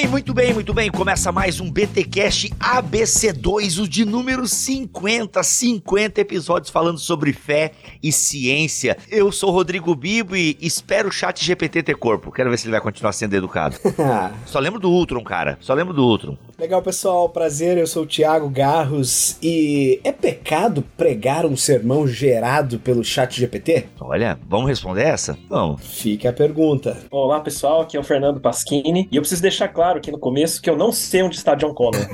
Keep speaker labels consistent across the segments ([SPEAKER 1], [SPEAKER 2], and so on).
[SPEAKER 1] Bem, muito bem, muito bem. Começa mais um BTcast ABC2, o de número 50, 50 episódios falando sobre fé e ciência. Eu sou o Rodrigo Bibo e espero o chat GPT ter corpo. Quero ver se ele vai continuar sendo educado. Só lembro do Ultron, cara. Só lembro do Ultron.
[SPEAKER 2] Legal, pessoal. Prazer, eu sou o Thiago Garros e é pecado pregar um sermão gerado pelo chat GPT?
[SPEAKER 1] Olha, vamos responder essa? Vamos.
[SPEAKER 2] Fica a pergunta.
[SPEAKER 3] Olá, pessoal. Aqui é o Fernando Pasquini e eu preciso deixar claro aqui no começo que eu não sei onde está John Connor.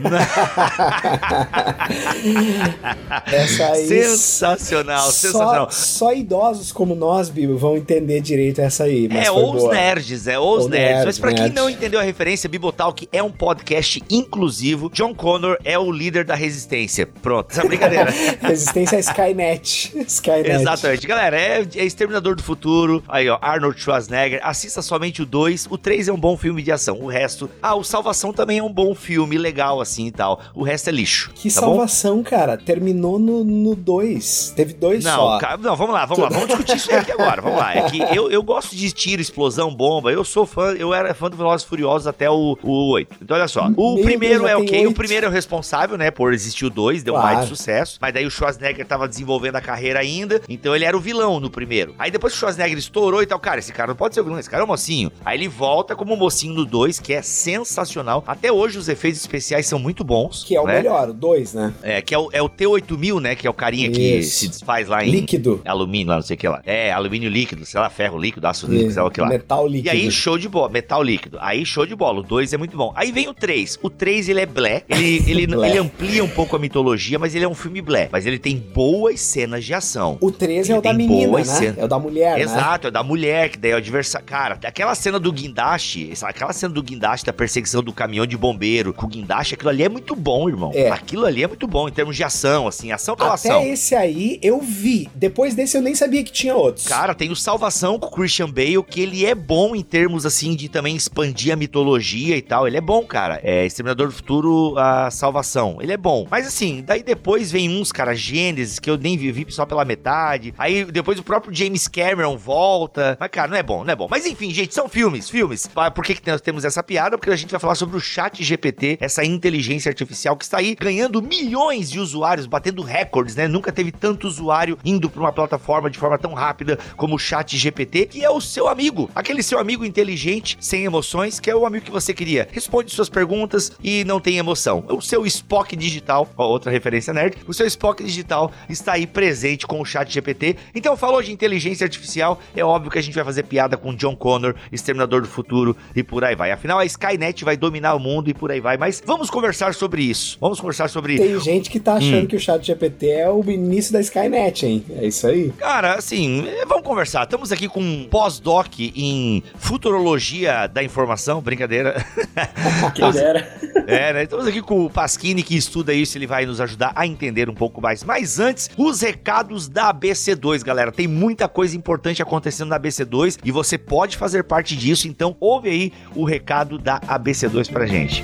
[SPEAKER 2] Essa aí.
[SPEAKER 1] Sensacional, sensacional.
[SPEAKER 2] Só, só idosos como nós, Bibo, vão entender direito essa aí. Mas
[SPEAKER 1] é, ou os nerds, é, ou os nerds.
[SPEAKER 2] nerds,
[SPEAKER 1] Mas pra quem não entendeu a referência, Bibotalk é um podcast inclusivo. John Connor é o líder da resistência. Pronto, essa brincadeira.
[SPEAKER 2] Resistência a Skynet. Skynet.
[SPEAKER 1] Exatamente. Galera, é, é Exterminador do Futuro. Aí, ó, Arnold Schwarzenegger. Assista somente o 2. O 3 é um bom filme de ação. O resto. Ah, o Salvação também é um bom filme, legal assim e tal. O resto é lixo.
[SPEAKER 2] Que
[SPEAKER 1] tá bom?
[SPEAKER 2] salvação, cara. Terminou no 2. Teve dois
[SPEAKER 1] Não,
[SPEAKER 2] só.
[SPEAKER 1] não, vamos lá, vamos lá, vamos discutir isso aqui agora, vamos lá. É que eu, eu gosto de tiro, explosão, bomba. Eu sou fã, eu era fã do Velozes e Furiosos até o, o 8. Então, olha só. O
[SPEAKER 2] Meu
[SPEAKER 1] primeiro
[SPEAKER 2] Deus,
[SPEAKER 1] é ok, o
[SPEAKER 2] oito.
[SPEAKER 1] primeiro é o responsável, né, por existir o 2, deu
[SPEAKER 2] Claro.
[SPEAKER 1] mais de sucesso. Mas daí o Schwarzenegger tava desenvolvendo a carreira ainda, então ele era o vilão no primeiro. Aí depois que o Schwarzenegger estourou e tal, cara, esse cara não pode ser o vilão, esse cara é o mocinho. Aí ele volta como mocinho no 2, que é sensacional. Até hoje os efeitos especiais são muito bons.
[SPEAKER 2] Que é o
[SPEAKER 1] né?
[SPEAKER 2] melhor, o 2, né?
[SPEAKER 1] É, que é o, é o T8000, né, que é o carinha que
[SPEAKER 2] Isso.
[SPEAKER 1] se desfaz lá em...
[SPEAKER 2] Líquido.
[SPEAKER 1] Alumínio lá, não sei o que lá. É, alumínio líquido, sei lá, ferro líquido, aço líquido, sei lá o que lá.
[SPEAKER 2] Metal
[SPEAKER 1] E
[SPEAKER 2] líquido.
[SPEAKER 1] aí, show de bola, metal líquido. Aí, show de bola. O 2 é muito bom. Aí vem o 3. O 3, ele é blé. Ele, ele,
[SPEAKER 2] Blé.
[SPEAKER 1] ele amplia um pouco a mitologia, mas ele é um filme blé. Mas ele tem boas cenas de ação.
[SPEAKER 2] O 13 é o da menina, né?
[SPEAKER 1] cenas.
[SPEAKER 2] É o da mulher, né?
[SPEAKER 1] Exato, é da mulher, que daí é o adversário. Cara, aquela cena do guindaste, aquela cena do guindaste, da perseguição do caminhão de bombeiro com o guindaste, aquilo ali é muito bom, irmão.
[SPEAKER 2] É.
[SPEAKER 1] Aquilo ali é muito bom em termos de ação, assim, ação pela
[SPEAKER 2] Até
[SPEAKER 1] ação.
[SPEAKER 2] esse aí eu vi. Depois desse eu nem sabia que tinha outros.
[SPEAKER 1] Cara, tem o Salvação com o Christian Bale, que ele é bom em termos, assim, de também expandir a mitologia e tal. Ele é bom, cara. É Exterminador do Futuro, a Salvação. Ele é bom. Mas, assim, daí depois vem uns, cara, Gênesis, que eu nem vi, vi só pela metade. Aí depois o próprio James Cameron volta. Mas, cara, não é bom, não é bom. Mas, enfim, gente, são filmes, filmes. Por que, que temos essa piada? Porque a gente vai falar sobre o chat GPT, essa inteligência artificial que está aí ganhando milhões de usuários, batendo recordes, né? Nunca teve tanto usuário indo para uma plataforma de forma tão rápida como o chat GPT, que é o seu amigo, aquele seu amigo inteligente, sem emoções, que é o amigo que você queria. Responde suas perguntas e não tem emoção. O seu Spock digital, outra referência nerd, o seu Spock digital está aí presente com o chat GPT. Então falou de inteligência artificial, é óbvio que a gente vai fazer piada com John Connor, Exterminador do Futuro e por aí vai. Afinal, a Skynet vai dominar o mundo e por aí vai. Mas vamos conversar sobre isso. Vamos conversar sobre
[SPEAKER 2] Tem gente que tá achando
[SPEAKER 1] Hum.
[SPEAKER 2] que o chat GPT é o início da Skynet, hein? É isso aí.
[SPEAKER 1] Cara, assim, eh, vamos conversar. Estamos aqui com um pós-doc em futurologia da informação, brincadeira.
[SPEAKER 3] Quem dera.
[SPEAKER 1] É, né? Estamos aqui com o Pasquini que estuda isso, ele vai nos ajudar a entender um pouco mais. Mas antes, os recados da ABC2, galera. Tem muita coisa importante acontecendo na ABC2 e você pode fazer parte disso, então ouve aí o recado da ABC2 pra gente.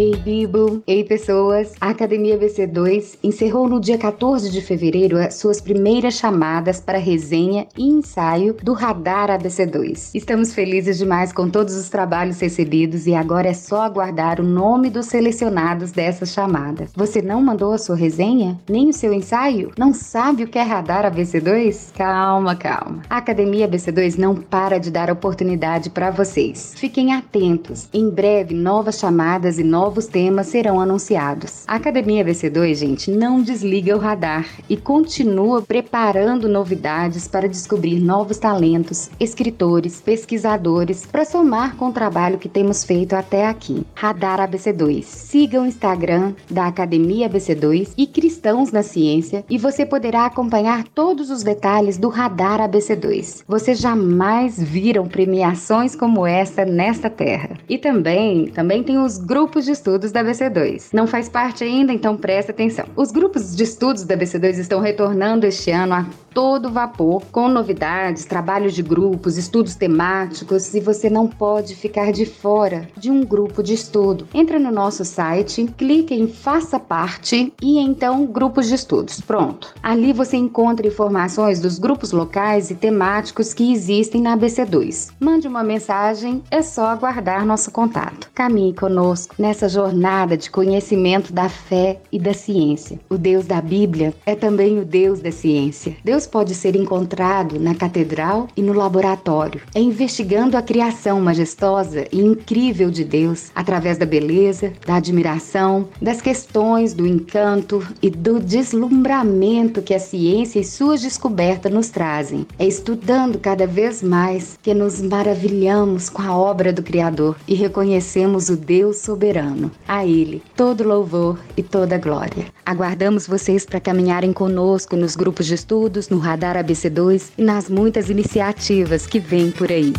[SPEAKER 4] Ei, Bibo! Ei, pessoas! A Academia BC2 encerrou no dia 14 de fevereiro as suas primeiras chamadas para resenha e ensaio do Radar ABC2. Estamos felizes demais com todos os trabalhos recebidos e agora é só aguardar o nome dos selecionados dessas chamadas. Você não mandou a sua resenha? Nem o seu ensaio? Não sabe o que é Radar ABC2? Calma, calma. A Academia ABC2 não para de dar oportunidade para vocês. Fiquem atentos. Em breve, novas chamadas e novos temas serão anunciados. A Academia BC2, gente, não desliga o radar e continua preparando novidades para descobrir novos talentos, escritores, pesquisadores, para somar com o trabalho que temos feito até aqui. Radar ABC2. Siga o Instagram da Academia ABC2 e Cristãos na Ciência e você poderá acompanhar todos os detalhes do Radar ABC2. Vocês jamais viram premiações como essa nesta terra. E também, também tem os grupos de de estudos da BC2. Não faz parte ainda, então presta atenção. Os grupos de estudos da BC2 estão retornando este ano a todo vapor, com novidades, trabalhos de grupos, estudos temáticos e você não pode ficar de fora de um grupo de estudo. Entra no nosso site, clique em Faça Parte e então Grupos de Estudos. Pronto. Ali você encontra informações dos grupos locais e temáticos que existem na ABC2. Mande uma mensagem, é só aguardar nosso contato. Caminhe conosco nessa jornada de conhecimento da fé e da ciência. O Deus da Bíblia é também o Deus da ciência. Deus pode ser encontrado na catedral e no laboratório. É investigando a criação majestosa e incrível de Deus através da beleza, da admiração, das questões, do encanto e do deslumbramento que a ciência e suas descobertas nos trazem. É estudando cada vez mais que nos maravilhamos com a obra do Criador e reconhecemos o Deus soberano. A Ele todo louvor e toda glória. Aguardamos vocês para caminharem conosco nos grupos de estudos, no Radar ABC2 e nas muitas iniciativas que vêm por aí.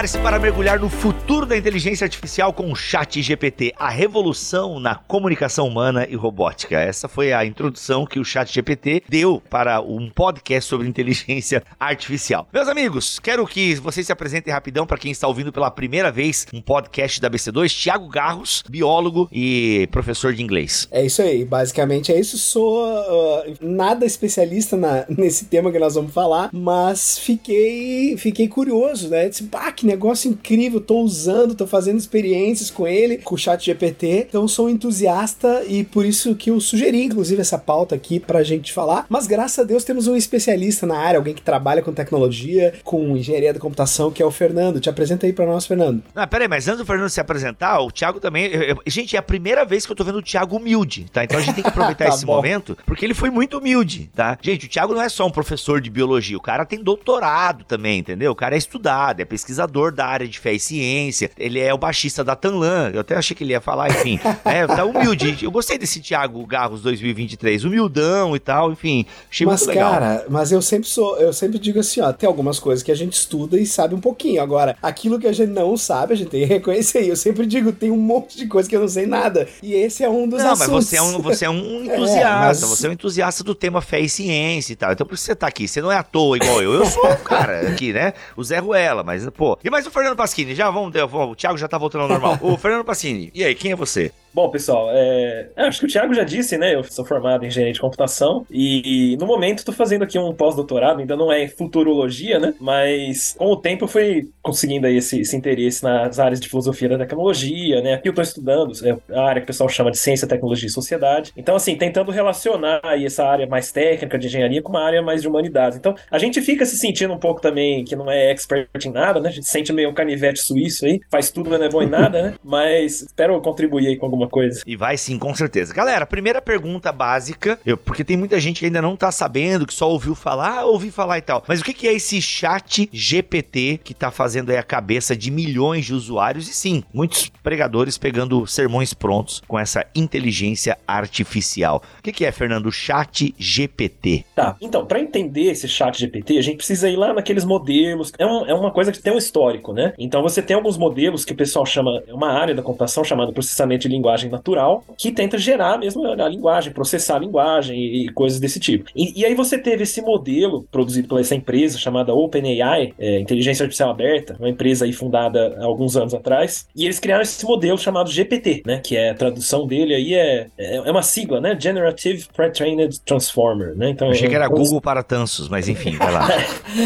[SPEAKER 1] Prepare-se para mergulhar no futuro da inteligência artificial com o Chat GPT, a revolução na comunicação humana e robótica. Essa foi a introdução que o Chat GPT deu para um podcast sobre inteligência artificial. Meus amigos, quero que vocês se apresentem rapidão para quem está ouvindo pela primeira vez um podcast da BC2, Tiago Garros, biólogo e professor de inglês.
[SPEAKER 2] É isso aí, basicamente é isso. Sou uh, nada especialista na, nesse tema que nós vamos falar, mas fiquei, fiquei curioso, né? Disse, ah, que negócio incrível, tô usando, tô fazendo experiências com ele, com o chat GPT. Então sou entusiasta e por isso que eu sugeri, inclusive, essa pauta aqui pra gente falar. Mas graças a Deus temos um especialista na área, alguém que trabalha com tecnologia, com engenharia da computação, que é o Fernando. Te apresenta aí pra nós, Fernando.
[SPEAKER 1] Ah, pera aí, mas antes do Fernando se apresentar, o Thiago também. eu- eu- gente, é a primeira vez que eu tô vendo o Thiago humilde, tá? Então a gente tem que aproveitar
[SPEAKER 2] Tá
[SPEAKER 1] esse
[SPEAKER 2] bom.
[SPEAKER 1] momento, porque ele foi muito humilde, tá? Gente, o Thiago não é só um professor de biologia, o cara tem doutorado também, entendeu? O cara é estudado, é pesquisador da área de fé e ciência, ele é o baixista da Tanlan, eu até achei que ele ia falar, enfim. é, tá humilde. Eu gostei desse Thiago Garros 2023, humildão e tal, enfim. Achei
[SPEAKER 2] mas,
[SPEAKER 1] muito legal.
[SPEAKER 2] cara, mas eu sempre sou, eu sempre digo assim, ó, tem algumas coisas que a gente estuda e sabe um pouquinho. Agora, aquilo que a gente não sabe, a gente tem que reconhecer. Eu sempre digo, tem um monte de coisa que eu não sei nada. E esse é um dos
[SPEAKER 1] Não,
[SPEAKER 2] assuntos.
[SPEAKER 1] mas você é um, você é um
[SPEAKER 2] É,
[SPEAKER 1] entusiasta,
[SPEAKER 2] mas-
[SPEAKER 1] você é um entusiasta do tema fé e ciência e tal. Então por isso você tá aqui. Você não é à toa igual eu. Eu sou cara aqui, né? O Zé Ruela, mas, pô. E mais o Fernando Pasquini, já vamos, o Thiago já tá voltando ao normal. O Fernando Pasquini, e aí, quem é você?
[SPEAKER 3] Bom, pessoal, é, é, acho que o Thiago já disse, né? Eu sou formado em engenharia de computação e, no momento estou fazendo aqui um pós-doutorado, ainda não é futurologia, né? Mas com o tempo eu fui conseguindo aí esse, esse interesse nas áreas de filosofia da tecnologia, né? Aqui eu estou estudando é a área que o pessoal chama de ciência, tecnologia e sociedade. Então, assim, tentando relacionar aí essa área mais técnica de engenharia com uma área mais de humanidades. Então, a gente fica se sentindo um pouco também que não é expert em nada, né? A gente se sente meio um canivete suíço aí, faz tudo, mas não é bom em nada, né? Mas espero contribuir aí com alguma coisa.
[SPEAKER 1] E vai sim, com certeza. Galera, primeira pergunta básica, eu- porque tem muita gente que ainda não tá sabendo, que só ouviu falar, ah, ouvi falar e tal. Mas o que, que é esse chat GPT que tá fazendo aí a cabeça de milhões de usuários? E sim, muitos pregadores pegando sermões prontos com essa inteligência artificial. O que, que é, Fernando? O chat GPT.
[SPEAKER 3] Tá, então, para entender esse chat GPT, a gente precisa ir lá naqueles modelos. É, um- é uma coisa que tem um histórico, né? Então você tem alguns modelos que o pessoal chama, é uma área da computação chamada processamento de linguagem natural, que tenta gerar mesmo a linguagem, processar a linguagem e, e coisas desse tipo. E, e aí você teve esse modelo produzido pela essa empresa chamada OpenAI, é, Inteligência Artificial Aberta, uma empresa aí fundada há alguns anos atrás, e eles criaram esse modelo chamado GPT, né? Que é a tradução dele aí é, é, é uma sigla, né? Generative Pre-trained Transformer, né? Então,
[SPEAKER 1] Eu achei que era
[SPEAKER 3] é um-
[SPEAKER 1] Google para tansos, mas enfim, vai lá.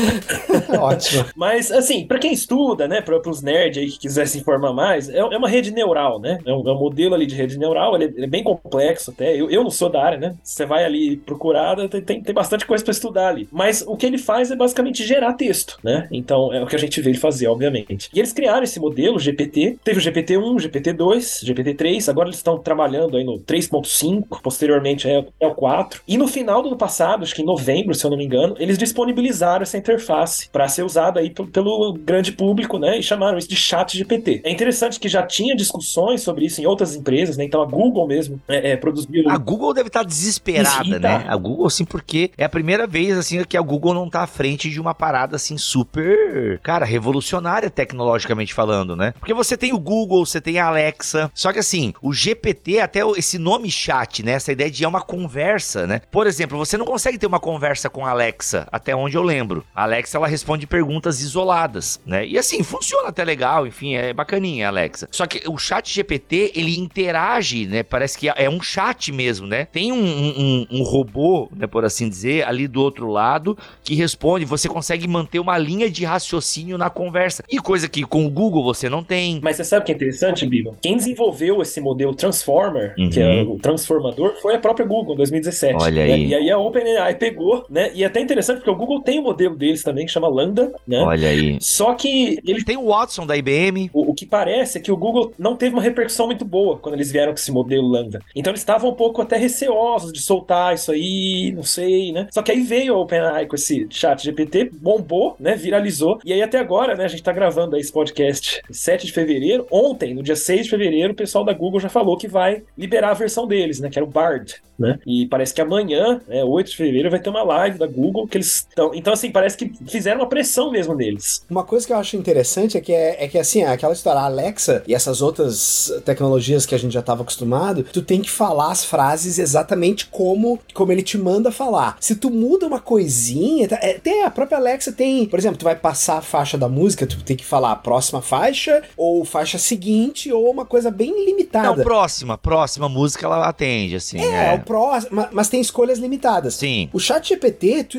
[SPEAKER 2] Ótimo.
[SPEAKER 3] Mas, assim, pra quem estuda, né, para os nerds aí que quiser se informar mais, é, é uma rede neural, né? É um, é um modelo ali de rede neural, ele, é- ele é bem complexo até. Eu, eu não sou da área, né? Você vai ali procurar, tem, tem, bastante coisa pra estudar ali. Mas o que ele faz é basicamente gerar texto, né? Então é o que a gente vê ele fazer, obviamente. E eles criaram esse modelo GPT. Teve o GPT-1, GPT-2, GPT-3. Agora eles estão trabalhando aí no 3.5. Posteriormente é, é o 4. E no final do ano passado, acho que em novembro, se eu não me engano, eles disponibilizaram essa interface para ser usada aí pelo, pelo grande público, né? E chamaram isso de chat GPT. É interessante que já tinha discussões sobre isso em outras empresas, né? Então a Google mesmo é, é, produziu.
[SPEAKER 1] A Google deve estar desesperada,
[SPEAKER 3] Isso, e
[SPEAKER 1] né?
[SPEAKER 3] tá.
[SPEAKER 1] A Google, assim, porque é a primeira vez, assim, que a Google não tá à frente de uma parada, assim, super, cara, revolucionária tecnologicamente falando, né? Porque você tem o Google, você tem a Alexa, só que assim, o GPT, até esse nome chat, né? Essa ideia de é uma conversa, né? Por exemplo, você não consegue ter uma conversa com a Alexa, até onde eu lembro. A Alexa, ela responde perguntas isoladas, né? E assim, funciona até legal, enfim, é bacaninha a Alexa. Só que o chat GPT, ele interage, né? Parece que é um chat mesmo, né? Tem um, um- um robô, né, por assim dizer, ali do outro lado, que responde, você consegue manter uma linha de raciocínio na conversa. E coisa que com o Google você não tem.
[SPEAKER 3] Mas você sabe o que é interessante, Bibo? Quem desenvolveu esse modelo Transformer,
[SPEAKER 1] Uhum.
[SPEAKER 3] que é o transformador, foi a própria Google em 2017.
[SPEAKER 1] Olha
[SPEAKER 3] né?
[SPEAKER 1] aí.
[SPEAKER 3] E aí a OpenAI pegou, né? E é até interessante porque o Google tem o modelo deles também, que chama Lambda, né?
[SPEAKER 1] Olha aí.
[SPEAKER 3] Só que ele
[SPEAKER 1] Tem o Watson da IBM.
[SPEAKER 3] O, o que parece é que o Google não teve uma repercussão muito boa quando eles vieram com esse modelo Lambda. Então eles estavam um pouco até receosos de soltar isso aí, não sei, né? Só que aí veio a OpenAI com esse chat GPT, bombou, né? Viralizou. E aí até agora, né? A gente tá gravando aí esse podcast 7 de fevereiro. Ontem, no dia 6 de fevereiro, o pessoal da Google já falou que vai liberar a versão deles, né? Que era o Bard, né? E parece que amanhã, né, 8 de fevereiro, vai ter uma live da Google que eles estão... Então, assim, parece que fizeram uma pressão mesmo neles.
[SPEAKER 2] Uma coisa que eu acho interessante é que, é, é que assim, aquela história, a Alexa e essas outras tecnologias que a gente já estava acostumado, tu tem que falar as frases exatamente como, como ele te manda falar. Se tu muda uma coisinha, tá- é, até a própria Alexa tem, por exemplo, tu vai passar a faixa da música, tu tem que falar a próxima faixa, ou faixa seguinte, ou uma coisa bem
[SPEAKER 1] Não,
[SPEAKER 2] limitada.
[SPEAKER 1] próxima, próxima música ela atende, assim.
[SPEAKER 2] é,
[SPEAKER 1] É,
[SPEAKER 2] o próximo, ma- mas tem escolhas limitadas.
[SPEAKER 1] Sim.
[SPEAKER 2] O chat GPT, tu,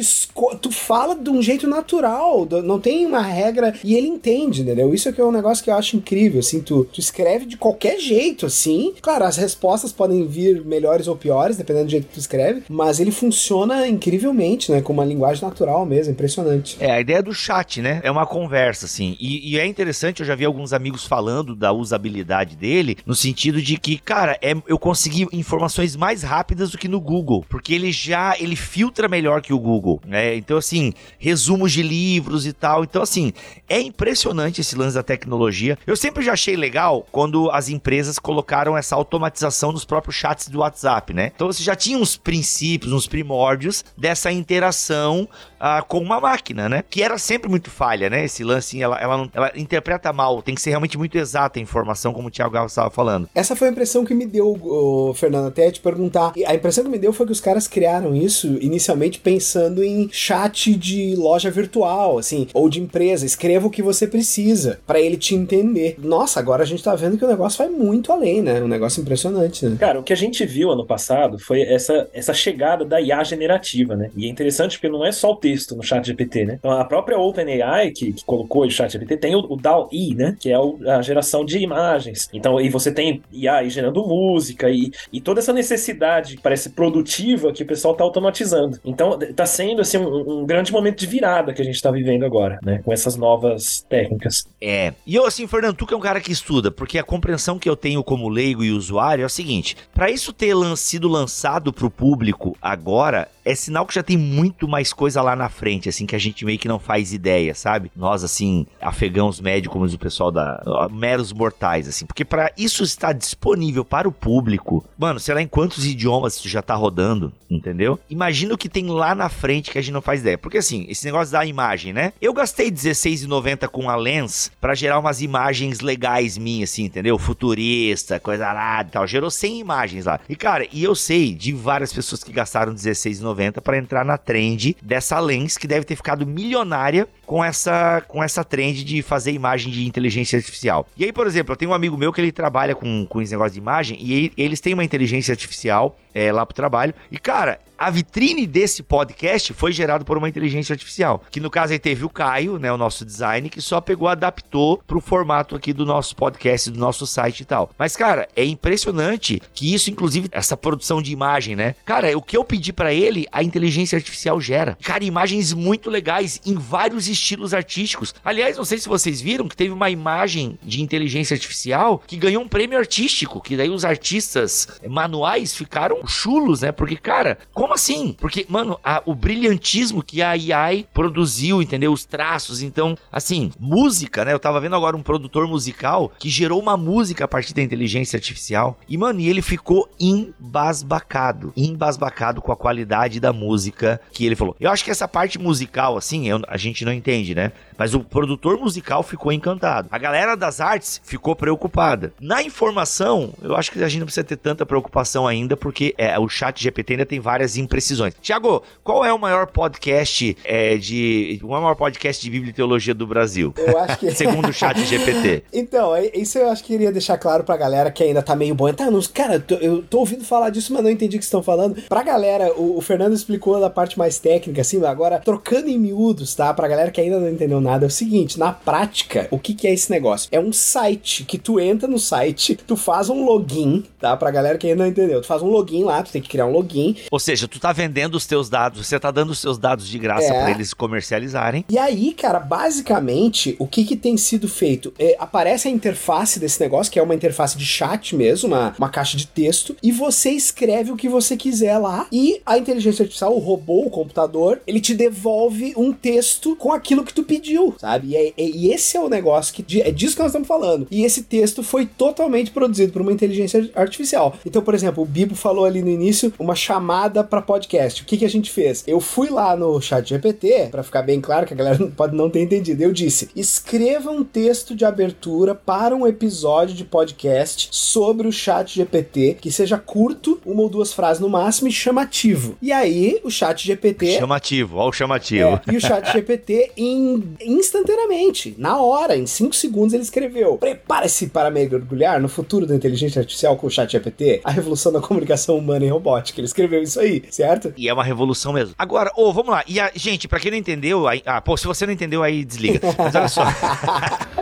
[SPEAKER 2] tu fala de um jeito natural, não tem uma regra e ele entende, entendeu? Isso é que é um negócio que eu acho incrível, assim, tu, tu escreve de qualquer jeito, assim. Claro, as respostas podem vir melhores ou piores, dependendo do jeito que tu escreve, mas ele funciona incrivelmente, né? Com uma linguagem natural mesmo, impressionante.
[SPEAKER 1] É, a ideia do chat, né? É uma conversa, assim. E, e é interessante, eu já vi alguns amigos falando da usabilidade dele, no sentido de que, cara, é, eu consegui informações mais rápidas do que no Google, porque ele já, ele filtra melhor que o Google, né? Então, assim, resumos de livros e tal. Então, assim, é impressionante esse lance da tecnologia. Eu sempre já achei legal quando as empresas colocaram essa automatização nos próprios chats do WhatsApp, né? Então, você já tinha uns princípios, uns primórdios dessa interação ah, com uma máquina, né? Que era sempre muito falha, né? Esse lance, ela, ela, não- ela interpreta mal, tem que ser realmente muito exata a informação, como o Thiago Galo estava falando.
[SPEAKER 2] Essa foi a impressão que me deu, ô, Fernando, até te perguntar. A impressão que me deu foi que os caras criaram isso inicialmente pensando em chat de loja virtual, assim, ou de empresa. Escreva o que você precisa pra ele te entender. Nossa, agora a gente tá vendo que o negócio vai muito além, né? Um negócio impressionante, né?
[SPEAKER 3] Cara, o que a gente viu ano passado foi essa, essa chegada da IA generativa, né? E é interessante porque não é só o texto no chat GPT, né? Então a própria OpenAI, que, que colocou o chat GPT, tem o, o DAL-E, né? Que é o- a geração de imagens. Então, e você tem IA aí gerando música e, e toda essa necessidade que parece produtiva que o pessoal tá automatizando. Então, tá sendo, assim, um, um grande momento de virada que a gente tá vivendo agora, né? Com essas novas técnicas.
[SPEAKER 1] É. E eu, assim, Fernando, tu que é um cara que estuda, porque a compreensão que eu tenho como leigo e usuário é o seguinte: pra isso ter lan- sido lançado pro público agora, é sinal que já tem muito mais coisa lá na frente, assim, que a gente meio que não faz ideia, sabe? Nós, assim, afegãos médios, como diz o pessoal da. meros mortais, assim. Porque pra isso estar disponível para o público, mano, sei lá em quantos idiomas isso já tá rodando, entendeu? Imagina o que tem lá na frente que a gente não faz ideia. Porque, assim, esse negócio da imagem, né? Eu gastei R$16,90 com a Lens pra gerar umas imagens legais minhas, assim, entendeu? Futurista, coisa arada e tal. Gerou 100 imagens lá. E, cara, e eu sei de várias pessoas que gastaram R$16,90 pra entrar na trend dessa lens que deve ter ficado milionária com essa, com essa trend de fazer imagem de inteligência artificial. E aí, por exemplo, eu tenho um amigo meu que ele trabalha com, com esse negócio de imagem e eles têm uma inteligência artificial é, lá pro trabalho. E, cara, a vitrine desse podcast foi gerado por uma inteligência artificial. Que no caso aí teve o Caio, né, o nosso design, que só pegou, adaptou pro formato aqui do nosso podcast, do nosso site e tal. Mas, cara, é impressionante que isso, inclusive, essa produção de imagem, né? Cara, o que eu pedi pra ele, a inteligência artificial gera. Cara, imagens muito legais em vários estilos artísticos. Aliás, não sei se vocês viram que teve uma imagem de inteligência artificial que ganhou um prêmio artístico, que daí os artistas manuais ficaram chulos, né? Porque, cara, como assim? Porque, mano, a, o brilhantismo que a AI produziu, entendeu? Os traços, então, assim, música, né? Eu tava vendo agora um produtor musical que gerou uma música a partir da inteligência artificial. E, mano, e ele ficou embasbacado. Embasbacado com a qualidade da música que ele falou. Eu acho que essa parte musical, assim, eu, a gente não entende, né? Mas o produtor musical ficou encantado. A galera das artes ficou preocupada. Na informação, eu acho que a gente não precisa ter tanta preocupação ainda, porque é, o chat GPT ainda tem várias imprecisões. Tiago, qual é o maior podcast é, de. O maior podcast de Bíblia e Teologia do Brasil?
[SPEAKER 2] Eu acho que.
[SPEAKER 1] Segundo o chat GPT.
[SPEAKER 2] Então, é, isso eu acho que queria deixar claro pra galera que ainda tá meio bom. Tá, não, cara, eu tô, eu tô ouvindo falar disso, mas não entendi o que estão falando. Pra galera, o, o Fernando explicou da parte mais técnica, assim, agora trocando em miúdos, tá? Pra galera que ainda não entendeu nada, é o seguinte: na prática, o que, que é esse negócio? É um site que tu entra no site, tu faz um login, tá? Pra galera que ainda não entendeu. Tu faz um login lá, tu tem que criar um login.
[SPEAKER 1] Ou seja, tu tá vendendo os teus dados, você tá dando os seus dados de graça
[SPEAKER 2] É.
[SPEAKER 1] pra eles comercializarem.
[SPEAKER 2] E aí, cara, basicamente, o que que tem sido feito? É, aparece a interface desse negócio, que é uma interface de chat mesmo, uma, uma caixa de texto, e você escreve o que você quiser lá, e a inteligência artificial, o robô, o computador, ele te devolve um texto com aquilo que tu pediu, sabe? E, é- é- e esse é o negócio que é disso que nós estamos falando. E esse texto foi totalmente produzido por uma inteligência artificial. Então, por exemplo, o Bibo falou ali no início uma chamada para podcast. O que, que a gente fez? Eu fui lá no chat GPT, para ficar bem claro que a galera pode não ter entendido. Eu disse: escreva um texto de abertura para um episódio de podcast sobre o chat GPT que seja curto, uma ou duas frases no máximo e chamativo. E aí, o chat GPT
[SPEAKER 1] Chamativo, ó o chamativo.
[SPEAKER 2] é, e o chat GPT, em, instantaneamente, na hora, em 5 segundos, ele escreveu: Prepare-se para mergulhar no futuro da inteligência artificial com o chat GPT, a revolução da comunicação humana e robótica. Ele escreveu isso aí, certo?
[SPEAKER 1] E é uma revolução mesmo. Agora, ô, vamos lá. E a, gente, pra quem não entendeu, aí, ah, pô, se você não entendeu, aí desliga. Mas olha só.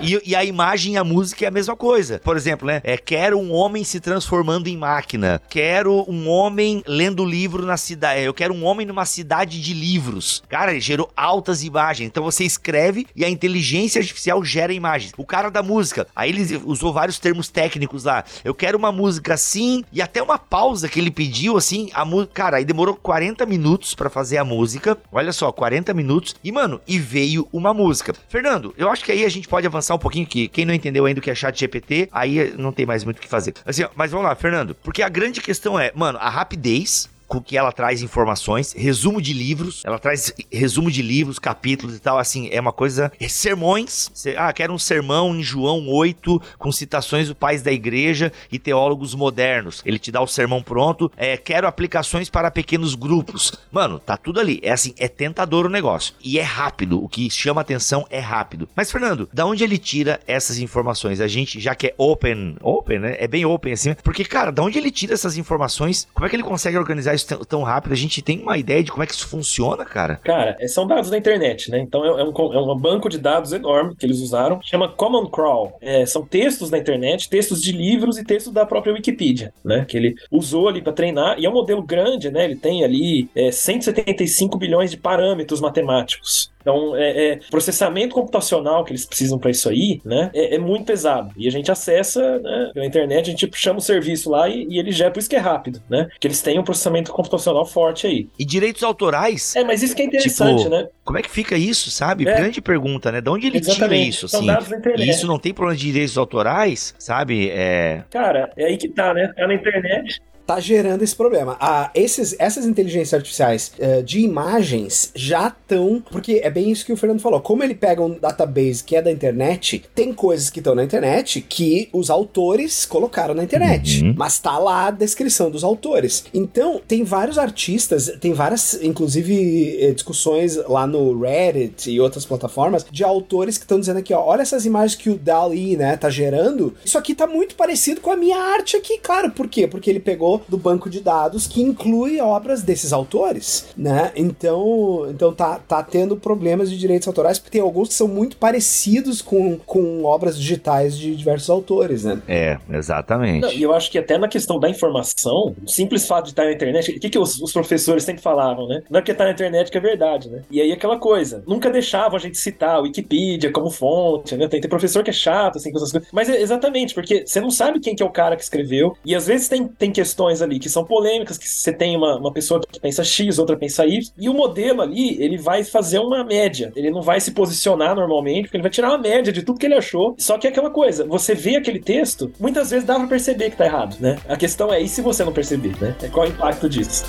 [SPEAKER 1] e, e a imagem e a música é a mesma coisa. Por exemplo, né? É, quero um homem se transformando em máquina. Quero um homem lendo livro na cidade. Eu quero um homem numa cidade de livros. Cara, ele gerou altas imagens. Então você escreve e a inteligência artificial gera imagens. O cara da música, aí ele usou vários termos técnicos lá. Eu quero uma música assim e até uma pausa que ele pediu assim, a música, cara, aí demorou 40 minutos pra fazer a música. Olha só, 40 minutos e mano, e veio uma música. Fernando, eu acho que aí a gente pode avançar um pouquinho que quem não entendeu ainda o que é chat GPT, aí não tem mais muito o que fazer. Assim, ó, mas vamos lá, Fernando, porque a grande questão é, mano, a rapidez com que ela traz informações, resumo de livros, ela traz resumo de livros, capítulos e tal, assim, é uma coisa, é sermões, ah, quero um sermão em João 8, com citações do pais da igreja e teólogos modernos, ele te dá o sermão pronto, é, quero aplicações para pequenos grupos, mano, tá tudo ali, é assim, é tentador o negócio, e é rápido, o que chama atenção é rápido, mas Fernando, da onde ele tira essas informações? A gente, já que é open, open, né, é bem open assim, porque, cara, da onde ele tira essas informações, como é que ele consegue organizar isso tão, rápido? A gente tem uma ideia de como é que isso funciona, cara?
[SPEAKER 3] Cara, é- são dados da internet, né? Então é, é um, é um banco de dados enorme que eles usaram, chama Common Crawl. É, são textos na internet, textos de livros e textos da própria Wikipedia, né? Que ele usou ali para treinar, e é um modelo grande, né? Ele tem ali é, 175 bilhões de parâmetros matemáticos. Então, é, é, processamento computacional que eles precisam para isso aí, né? É, é muito pesado. E a gente acessa né, pela internet, a gente chama o serviço lá e, e ele já, por isso que é rápido, né? Que eles têm um processamento computacional forte aí.
[SPEAKER 1] E direitos autorais?
[SPEAKER 3] É, mas isso que é interessante,
[SPEAKER 1] Tipo,
[SPEAKER 3] né?
[SPEAKER 1] Como é que fica isso, sabe?
[SPEAKER 3] É.
[SPEAKER 1] Grande pergunta, né? De onde ele tira
[SPEAKER 3] Exatamente.
[SPEAKER 1] isso,
[SPEAKER 3] São
[SPEAKER 1] assim?
[SPEAKER 3] dados da internet.
[SPEAKER 1] E isso não tem problema de direitos autorais, sabe? É.
[SPEAKER 3] Cara, é aí que tá, né? Tá na internet.
[SPEAKER 2] Tá gerando esse problema. Ah, esses, essas inteligências artificiais eh, de imagens já estão. Porque é bem isso que o Fernando falou. Como ele pega um database que é da internet, tem coisas que estão na internet que os autores colocaram na internet.
[SPEAKER 1] Uhum.
[SPEAKER 2] Mas tá lá a descrição dos autores. Então, tem vários artistas, tem várias, inclusive, eh, discussões lá no Reddit e outras plataformas de autores que estão dizendo aqui, ó, olha essas imagens que o DALI, né, tá gerando. Isso aqui tá muito parecido com a minha arte aqui, claro. Por quê? Porque ele pegou do, do banco de dados que inclui obras desses autores, né? Então, então tá, tá tendo problemas de direitos autorais, porque tem alguns que são muito parecidos com, com obras digitais de diversos autores, né?
[SPEAKER 1] É, exatamente.
[SPEAKER 3] Não, e eu acho que até na questão da informação, o simples fato de estar na internet, o que, que os, os professores sempre falavam, né? Não é porque tá na internet que é verdade, né? E aí aquela coisa, nunca deixavam a gente citar a Wikipedia como fonte, né? Tem, tem professor que é chato, assim, com essas coisas. Mas é exatamente, porque você não sabe quem que é o cara que escreveu, e às vezes tem, tem questões ali que são polêmicas, que você tem uma, uma pessoa que pensa X, outra pensa Y, e o modelo ali, ele vai fazer uma média. Ele não vai se posicionar normalmente, porque ele vai tirar uma média de tudo que ele achou. Só que é aquela coisa, você vê aquele texto, muitas vezes dá pra perceber que tá errado, né? A questão é, e se você não perceber, né? É qual é o impacto disso?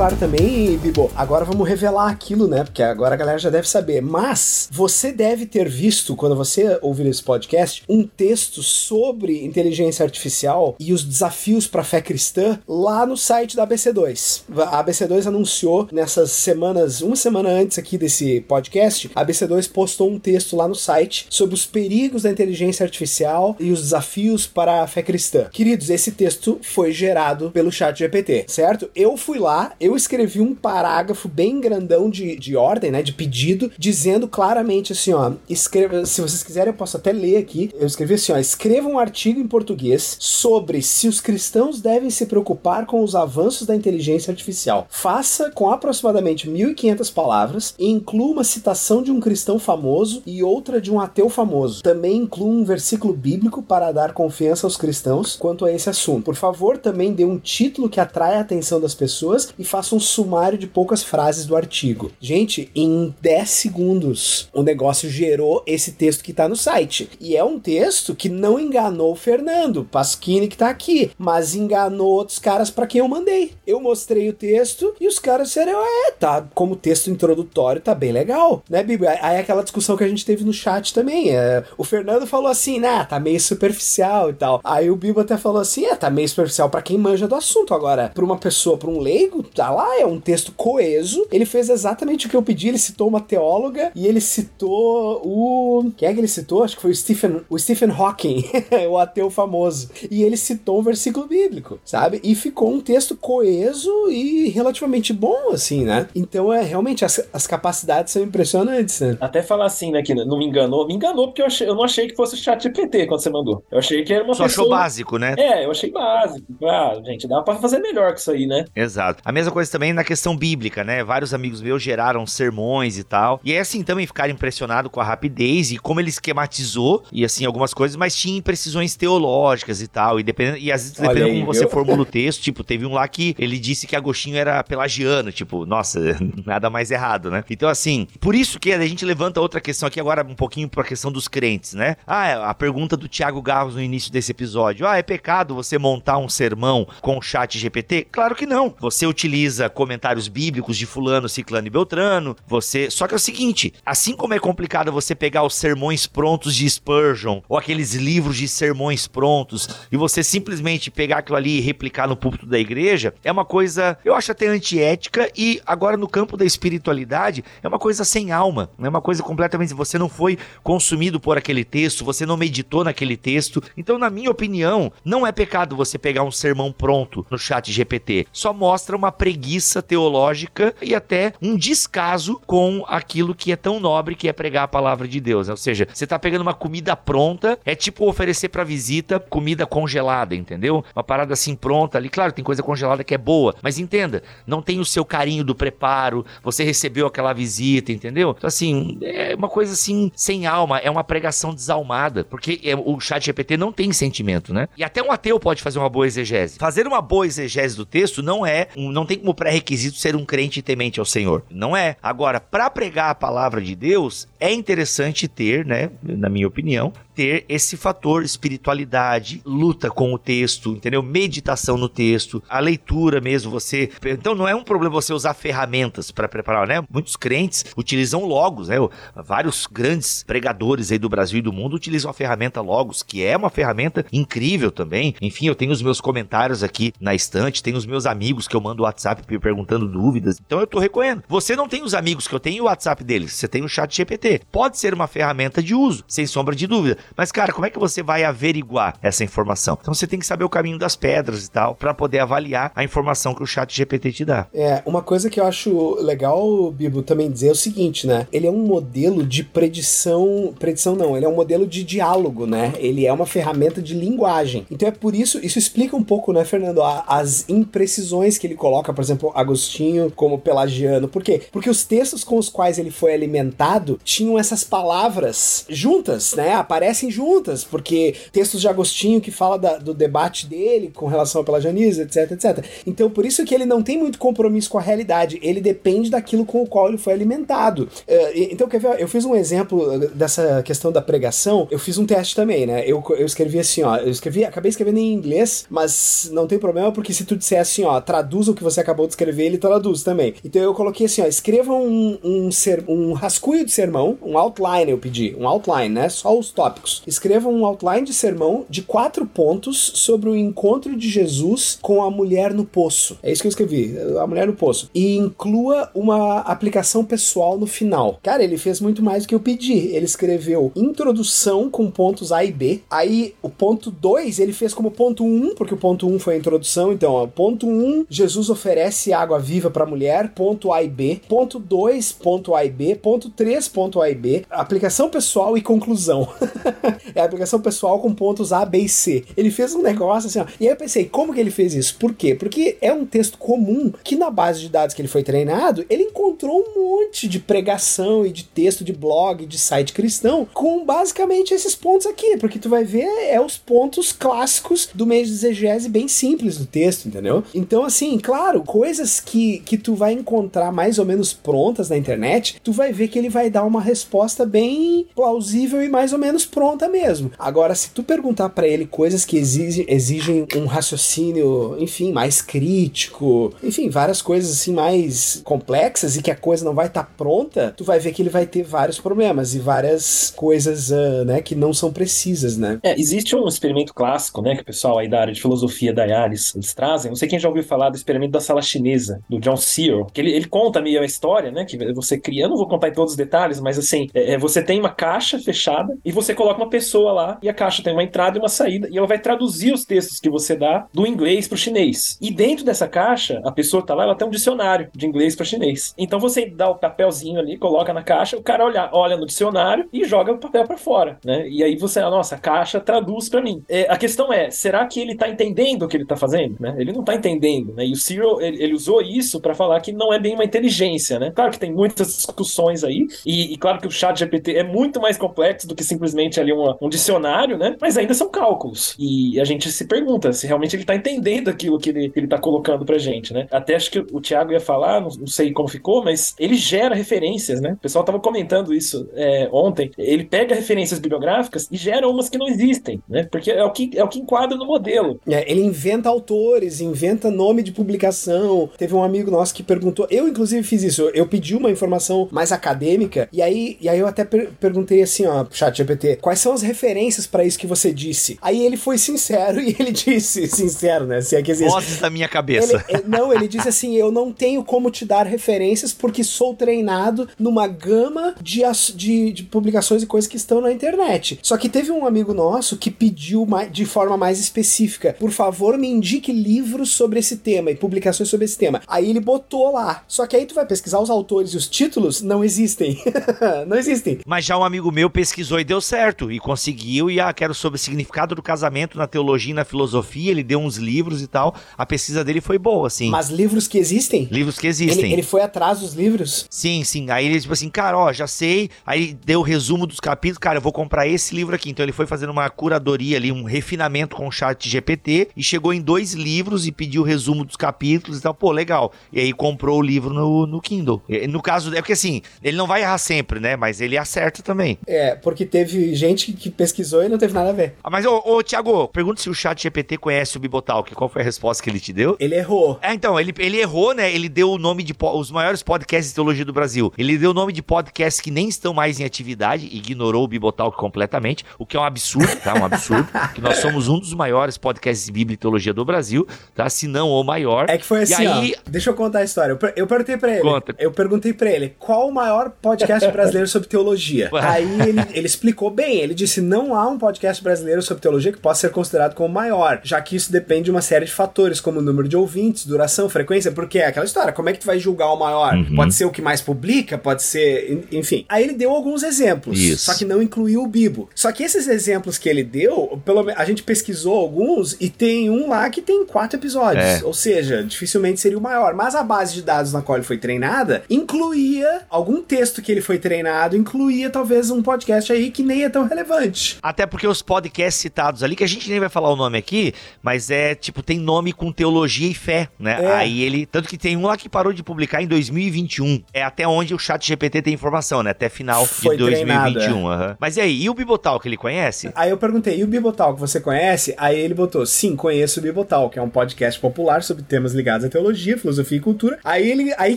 [SPEAKER 2] Claro também, Bibo, agora vamos revelar aquilo, né? Porque agora a galera já deve saber. Mas você deve ter visto, quando você ouvir esse podcast, um texto sobre inteligência artificial e os desafios pra fé cristã lá no site da ABC2. A ABC2 anunciou nessas semanas, uma semana antes aqui desse podcast, a ABC2 postou um texto lá no site sobre os perigos da inteligência artificial e os desafios para a fé cristã. Queridos, esse texto foi gerado pelo chat GPT, certo? Eu fui lá, eu escrevi um parágrafo bem grandão de, de ordem, né, de pedido, dizendo claramente assim, ó, escreva, se vocês quiserem eu posso até ler aqui, eu escrevi assim, ó, escreva um artigo em português sobre se os cristãos devem se preocupar com os avanços da inteligência artificial. Faça com aproximadamente 1.500 palavras e inclua uma citação de um cristão famoso e outra de um ateu famoso. Também inclua um versículo bíblico para dar confiança aos cristãos quanto a esse assunto. Por favor, também dê um título que atrai a atenção das pessoas e faça um sumário de poucas frases do artigo. Gente, em 10 segundos o negócio gerou esse texto que tá no site. E é um texto que não enganou o Fernando Pasquini que tá aqui, mas enganou outros caras para quem eu mandei. Eu mostrei o texto e os caras disseram: "É, tá, como texto introdutório tá bem legal", né, Bibi? Aí aquela discussão que a gente teve no chat também. É, o Fernando falou assim: "Nah, tá meio superficial e tal". Aí o Bibo até falou assim: "É, tá meio superficial para quem manja do assunto agora, para uma pessoa, para um leigo, tá lá, é um texto coeso. Ele fez exatamente o que eu pedi, ele citou uma teóloga e ele citou o. Quem é que ele citou? Acho que foi o Stephen, o Stephen Hawking, o ateu famoso. E ele citou um versículo bíblico, sabe? E ficou um texto coeso e relativamente bom, assim, né? Então é realmente as, as capacidades são impressionantes, né?
[SPEAKER 3] Até falar assim, né, que não me enganou. Me enganou porque eu, achei, eu não achei que fosse o chat GPT quando você mandou. Eu achei que era uma
[SPEAKER 1] Só
[SPEAKER 3] pessoa...
[SPEAKER 1] achou básico, né?
[SPEAKER 3] É, eu achei básico. Ah, gente, dá pra fazer melhor que isso aí, né?
[SPEAKER 1] Exato. A mesma coisa também na questão bíblica, né? Vários amigos meus geraram sermões e tal. E é assim também ficaram impressionados com a rapidez e como ele esquematizou e assim algumas coisas, mas tinha imprecisões teológicas e tal. E, dependendo, e às vezes, dependendo
[SPEAKER 2] aí,
[SPEAKER 1] como você
[SPEAKER 2] viu?
[SPEAKER 1] formula o texto, tipo, teve um lá que ele disse que Agostinho era pelagiano, tipo, nossa, nada mais errado, né? Então, assim, por isso que a gente levanta outra questão aqui agora, um pouquinho pra questão dos crentes, né? Ah, é a pergunta do Tiago Garros no início desse episódio. Ah, é pecado você montar um sermão com o chat GPT? Claro que não. Você utiliza comentários bíblicos de fulano, ciclano e beltrano, você... Só que é o seguinte, assim como é complicado você pegar os sermões prontos de Spurgeon, ou aqueles livros de sermões prontos, e você simplesmente pegar aquilo ali e replicar no púlpito da igreja, é uma coisa, eu acho até antiética, e agora no campo da espiritualidade, é uma coisa sem alma, é uma coisa completamente... Você não foi consumido por aquele texto, você não meditou naquele texto, então na minha opinião, não é pecado você pegar um sermão pronto no chat GPT, só mostra uma preguiça teológica e até um descaso com aquilo que é tão nobre que é pregar a palavra de Deus. Ou seja, você tá pegando uma comida pronta, é tipo oferecer pra visita comida congelada, entendeu? Uma parada assim pronta ali. Claro, tem coisa congelada que é boa, mas entenda, não tem o seu carinho do preparo, você recebeu aquela visita, entendeu? Então, assim, é uma coisa assim, sem alma, é uma pregação desalmada, porque é- o chat GPT não tem sentimento, né? E até um ateu pode fazer uma boa exegese. Fazer uma boa exegese do texto não é, não tem como pré-requisito ser um crente temente ao Senhor. Não é. Agora, para pregar a palavra de Deus, é interessante ter, né, na minha opinião, ter esse fator espiritualidade, luta com o texto, entendeu? Meditação no texto, a leitura mesmo, você. Então não é um problema você usar ferramentas para preparar, né? Muitos crentes utilizam logos, né? Vários grandes pregadores aí do Brasil e do mundo utilizam a ferramenta Logos, que é uma ferramenta incrível também. Enfim, eu tenho os meus comentários aqui na estante, tenho os meus amigos que eu mando WhatsApp perguntando dúvidas. Então eu tô reconhecendo. Você não tem os amigos que eu tenho o WhatsApp deles, você tem o chat GPT. Pode ser uma ferramenta de uso, sem sombra de dúvida. Mas, cara, como é que você vai averiguar essa informação? Então você tem que saber o caminho das pedras e tal, para poder avaliar a informação que o chat GPT te dá.
[SPEAKER 2] É, uma coisa que eu acho legal, Bibo, também dizer é o seguinte, né? Ele é um modelo de predição. Predição não, ele é um modelo de diálogo, né? Ele é uma ferramenta de linguagem. Então é por isso, isso explica um pouco, né, Fernando, as imprecisões que ele coloca, por exemplo, Agostinho como Pelagiano. Por quê? Porque os textos com os quais ele foi alimentado tinham essas palavras juntas, né? Aparecem juntas, porque textos de Agostinho que fala da, do debate dele com relação ao pelagianismo, etc, etc. Então por isso que ele não tem muito compromisso com a realidade, ele depende daquilo com o qual ele foi alimentado. Uh, então, quer ver? Eu fiz um exemplo dessa questão da pregação, eu fiz um teste também, né? Eu, eu escrevi assim, ó, eu escrevi, acabei escrevendo em inglês, mas não tem problema, porque se tu disser assim, ó, traduza o que você acabou de escrever, ele traduz também. Então eu coloquei assim, ó, escreva um, um, ser, um rascunho de sermão, um outline eu pedi, um outline, né? Só os tópicos. Escreva um outline de sermão de quatro pontos sobre o encontro de Jesus com a mulher no poço. É isso que eu escrevi, a mulher no poço. E inclua uma aplicação pessoal no final. Cara, ele fez muito mais do que eu pedi. Ele escreveu introdução com pontos A e B. Aí o ponto 2 ele fez como ponto 1, um, porque o ponto 1 um foi a introdução. Então, ó, ponto 1, um, Jesus oferece água viva para a mulher. Ponto A e B. Ponto 2, ponto A e B. Ponto 3, ponto A e B. Aplicação pessoal e conclusão. é a aplicação pessoal com pontos A, B e C. Ele fez um negócio assim, ó. E aí eu pensei, como que ele fez isso? Por quê? Porque é um texto comum que na base de dados que ele foi treinado, ele encontrou um monte de pregação e de texto de blog, de site cristão, com basicamente esses pontos aqui, porque tu vai ver é os pontos clássicos do meio de exegese bem simples do texto, entendeu? Então, assim, claro, coisas que, que tu vai encontrar mais ou menos prontas na internet, tu vai ver que ele vai dar uma resposta bem plausível e mais ou menos pronta mesmo. Agora, se tu perguntar para ele coisas que exigem, exigem um raciocínio, enfim, mais crítico, enfim, várias coisas assim mais complexas e que a coisa não vai estar tá pronta, tu vai ver que ele vai ter vários problemas e várias coisas, uh, né, que não são precisas, né?
[SPEAKER 3] É, existe um experimento clássico, né, que o pessoal aí da área de filosofia da IARES, eles trazem, não sei quem já ouviu falar do experimento da sala chinesa, do John Searle, que ele, ele conta meio a história, né, que você cria, eu não vou contar em todos os detalhes, mas assim, é, é, você tem uma caixa fechada e você coloca uma pessoa lá e a caixa tem uma entrada e uma saída e ela vai traduzir os textos que você dá do inglês pro chinês. E dentro dessa caixa, a pessoa tá lá, ela tem um dicionário de inglês para chinês. Então você dá o papelzinho ali, coloca na caixa, o cara olha, olha no dicionário e joga o papel para fora, né? E aí você, ah, nossa, a caixa traduz para mim. É, a questão é, será que ele tá entendendo o que ele tá fazendo, né? Ele não tá entendendo, né? E o Cyril, ele, ele usou isso para falar que não é bem uma inteligência, né? Claro que tem muitas discussões aí, e, e claro que o chat GPT é muito mais complexo do que simplesmente ali um dicionário, né? Mas ainda são cálculos. E a gente se pergunta se realmente ele tá entendendo aquilo que ele, que ele tá colocando pra gente, né? Até acho que o Thiago ia falar, não, não sei como ficou, mas ele gera referências, né? O pessoal tava comentando isso é, ontem. Ele pega referências bibliográficas e gera umas que não existem, né? Porque é o que, é o que enquadra no modelo.
[SPEAKER 2] É, ele inventa autores, inventa nome de publicação. Teve um amigo nosso que perguntou, eu inclusive fiz isso, eu pedi uma informação mais acadêmica, e aí, e aí eu até per perguntei assim, ó, chat GPT, quais são as referências para isso que você disse? Aí ele foi sincero e ele disse, sincero, né? Se é que existe.
[SPEAKER 1] Vozes da minha cabeça.
[SPEAKER 2] Ele, não, ele disse assim, eu não tenho como te dar referências porque sou treinado numa gama de, de, de publicações e coisas que estão na internet. Só que teve um amigo nosso que pediu de forma mais específica, por favor, me indique livros sobre esse tema e publicações sobre esse tema. Aí ele botou lá. Só que aí tu vai pesquisar os autores e os títulos, não existem. não existem.
[SPEAKER 1] Mas já um amigo meu pesquisou e deu certo, e conseguiu, e ah, quero sobre o significado do casamento na teologia e na filosofia, ele deu uns livros e tal. A pesquisa dele foi boa, assim.
[SPEAKER 2] Mas livros que existem?
[SPEAKER 1] Livros que existem.
[SPEAKER 2] Ele, ele foi atrás dos livros?
[SPEAKER 1] Sim, sim. Aí ele, tipo assim, cara, ó, já sei. Aí deu o resumo dos capítulos, cara, eu vou comprar esse livro aqui. Então ele foi fazendo uma curadoria ali, um refinamento com o chat GPT e chegou em dois livros e pediu o resumo dos capítulos e tal. Pô, legal. E aí comprou o livro no, no Kindle. No caso, é porque assim, ele não vai errar sempre sempre, né? Mas ele acerta também.
[SPEAKER 2] É, porque teve gente que pesquisou e não teve nada a ver.
[SPEAKER 1] Ah, mas, ô, ô Tiago, pergunta se o chat GPT conhece o Bibotalk. Qual foi a resposta que ele te deu?
[SPEAKER 2] Ele errou.
[SPEAKER 1] É, então, ele, ele errou, né? Ele deu o nome de os maiores podcasts de teologia do Brasil. Ele deu o nome de podcasts que nem estão mais em atividade, ignorou o Bibotalk completamente, o que é um absurdo, tá? Um absurdo. que nós somos um dos maiores podcasts de Bíblia e teologia do Brasil, tá? Se não o maior.
[SPEAKER 2] É que foi assim,
[SPEAKER 1] E aí,
[SPEAKER 2] ó. Deixa eu contar a história. Eu, per- eu perguntei pra ele.
[SPEAKER 1] Conta.
[SPEAKER 2] Eu perguntei pra ele qual o maior podcast brasileiro sobre teologia. Aí ele, ele explicou bem. Ele disse: não há um podcast brasileiro sobre teologia que possa ser considerado como maior, já que isso depende de uma série de fatores, como o número de ouvintes, duração, frequência, porque é aquela história. Como é que tu vai julgar o maior?
[SPEAKER 1] Uhum.
[SPEAKER 2] Pode ser o que mais publica, pode ser. en- Enfim. Aí ele deu alguns exemplos.
[SPEAKER 1] Isso.
[SPEAKER 2] Só que não incluiu o Bibo. Só que esses exemplos que ele deu, pelo a gente pesquisou alguns e tem um lá que tem quatro episódios.
[SPEAKER 1] É.
[SPEAKER 2] Ou seja, dificilmente seria o maior. Mas a base de dados na qual ele foi treinada incluía algum texto que ele foi treinado, incluía talvez um podcast aí que nem é tão relevante.
[SPEAKER 1] Até porque os podcasts citados ali, que a gente nem vai falar o nome aqui, mas é tipo, tem nome com teologia e fé, né?
[SPEAKER 2] É.
[SPEAKER 1] Aí ele. Tanto que tem um lá que parou de publicar em 2021. É até onde o chat GPT tem informação, né? Até final
[SPEAKER 2] Foi
[SPEAKER 1] de 2021.
[SPEAKER 2] treinado,
[SPEAKER 1] aham. Mas e aí, e o Bibotal que ele conhece?
[SPEAKER 2] Aí eu perguntei, e o Bibotalk você conhece? Aí ele botou, sim, conheço o Bibotalk, é um podcast popular sobre temas ligados à teologia, filosofia e cultura. Aí ele, aí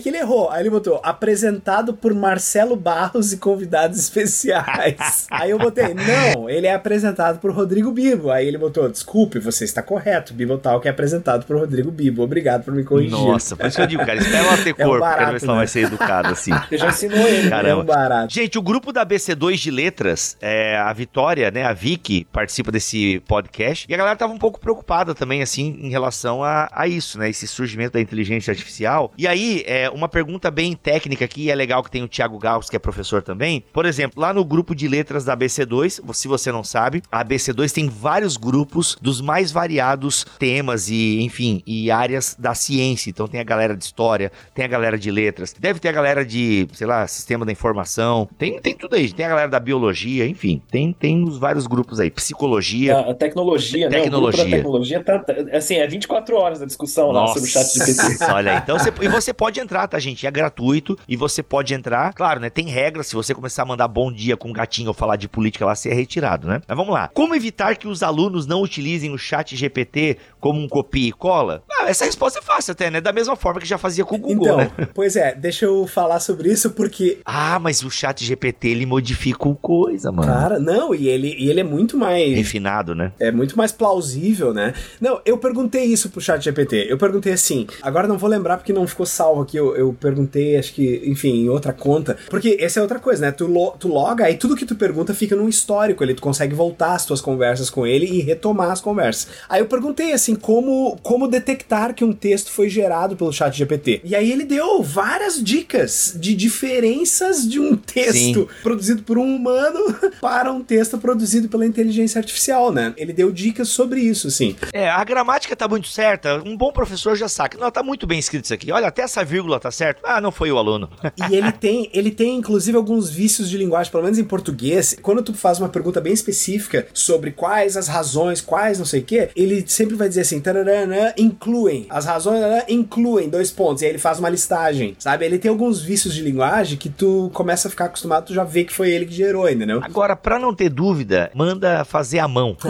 [SPEAKER 2] que ele errou, aí ele botou, apresentado por Marcelo Barros e convidados especiais. aí eu botei, não, ele é apresentado por Rodrigo Bibo. Aí ele botou, desculpe, você está correto, o Bibotalk é apresentado por Rodrigo Bibo, obrigado por me corrigir.
[SPEAKER 1] Nossa, por isso que eu digo, cara, espera ela ter
[SPEAKER 2] É
[SPEAKER 1] corpo,
[SPEAKER 2] barato,
[SPEAKER 1] quero ver se ela
[SPEAKER 2] né?
[SPEAKER 1] vai ser educada assim.
[SPEAKER 3] Você já ensinou ele.
[SPEAKER 1] Cara,
[SPEAKER 2] é um barato.
[SPEAKER 1] Gente, o grupo da BC2 de letras, é, a Vitória, né, a Vicky, participa desse podcast. E a galera tava um pouco preocupada também, assim, em relação a, a isso, né? Esse surgimento da inteligência artificial. E aí, é, uma pergunta bem técnica aqui, é legal que tem o Thiago Gauss, que é professor também. Por exemplo, lá no grupo de letras da BC2, se você não sabe, a BC2 tem vários grupos dos mais variados temas e, enfim, e áreas da ciência. Então tem a galera de história, tem a galera de letras, deve ter a galera de, sei lá, sistema da informação, tem, tem tudo aí, tem a galera da biologia, enfim, tem, tem os vários grupos aí, psicologia.
[SPEAKER 3] A, a tecnologia, né?
[SPEAKER 1] Tecnologia.
[SPEAKER 3] da tecnologia tá, tá- assim, é 24 horas a discussão lá sobre o chat GPT.
[SPEAKER 1] Olha aí, então você, e você pode entrar, tá, gente? É gratuito e você pode entrar. Claro, né? Tem regras. Se você começar a mandar bom dia com um gatinho ou falar de política lá, você é retirado, né? Mas vamos lá. Como evitar que os alunos não utilizem o chat GPT como um copia e cola? Ah, essa resposta é fácil até, né? Da mesma forma que já fazia com o Google,
[SPEAKER 2] Então,
[SPEAKER 1] né?
[SPEAKER 2] pois é, deixa eu falar sobre isso porque
[SPEAKER 1] Ah, mas o chat GPT, ele modifica o coisa, mano.
[SPEAKER 2] Cara, não, e ele, e ele é muito mais.
[SPEAKER 1] Refinado, né?
[SPEAKER 2] É muito mais plausível, né? Não, eu perguntei isso pro chat GPT. Eu perguntei assim, agora não vou lembrar porque não ficou salvo aqui. Eu, eu perguntei, acho que, enfim, em outra conta. Porque essa é outra coisa, né? Tu, lo- tu loga, aí tudo que tu pergunta fica num histórico ali. Tu consegue voltar as tuas conversas com ele e retomar as conversas. Aí eu perguntei assim, como, como detectar que um texto foi gerado pelo chat GPT. E aí ele deu várias dicas de diferenças de um texto
[SPEAKER 1] Sim.
[SPEAKER 2] produzido por um humano para um texto produzido pela inteligência artificial, né? Ele deu dicas sobre isso, assim.
[SPEAKER 1] É, a gramática tá muito certa. Um bom professor já saca. Não, tá muito bem escrito isso aqui. Olha, até essa vírgula tá certo. Ah, não foi o aluno.
[SPEAKER 2] E ele tem, ele tem inclusive alguns vícios de linguagem, pelo menos em português. Quando tu faz uma pergunta bem específica sobre quais as razões, quais não sei o quê, ele sempre vai dizer assim, tararana, incluem. As razões tararana, incluem dois pontos. E aí ele faz uma listagem, sabe? Ele tem alguns vícios de linguagem que tu começa a ficar acostumado, tu já vê que foi ele que gerou, entendeu?
[SPEAKER 1] Agora, pra não ter dúvida, manda fazer a mão.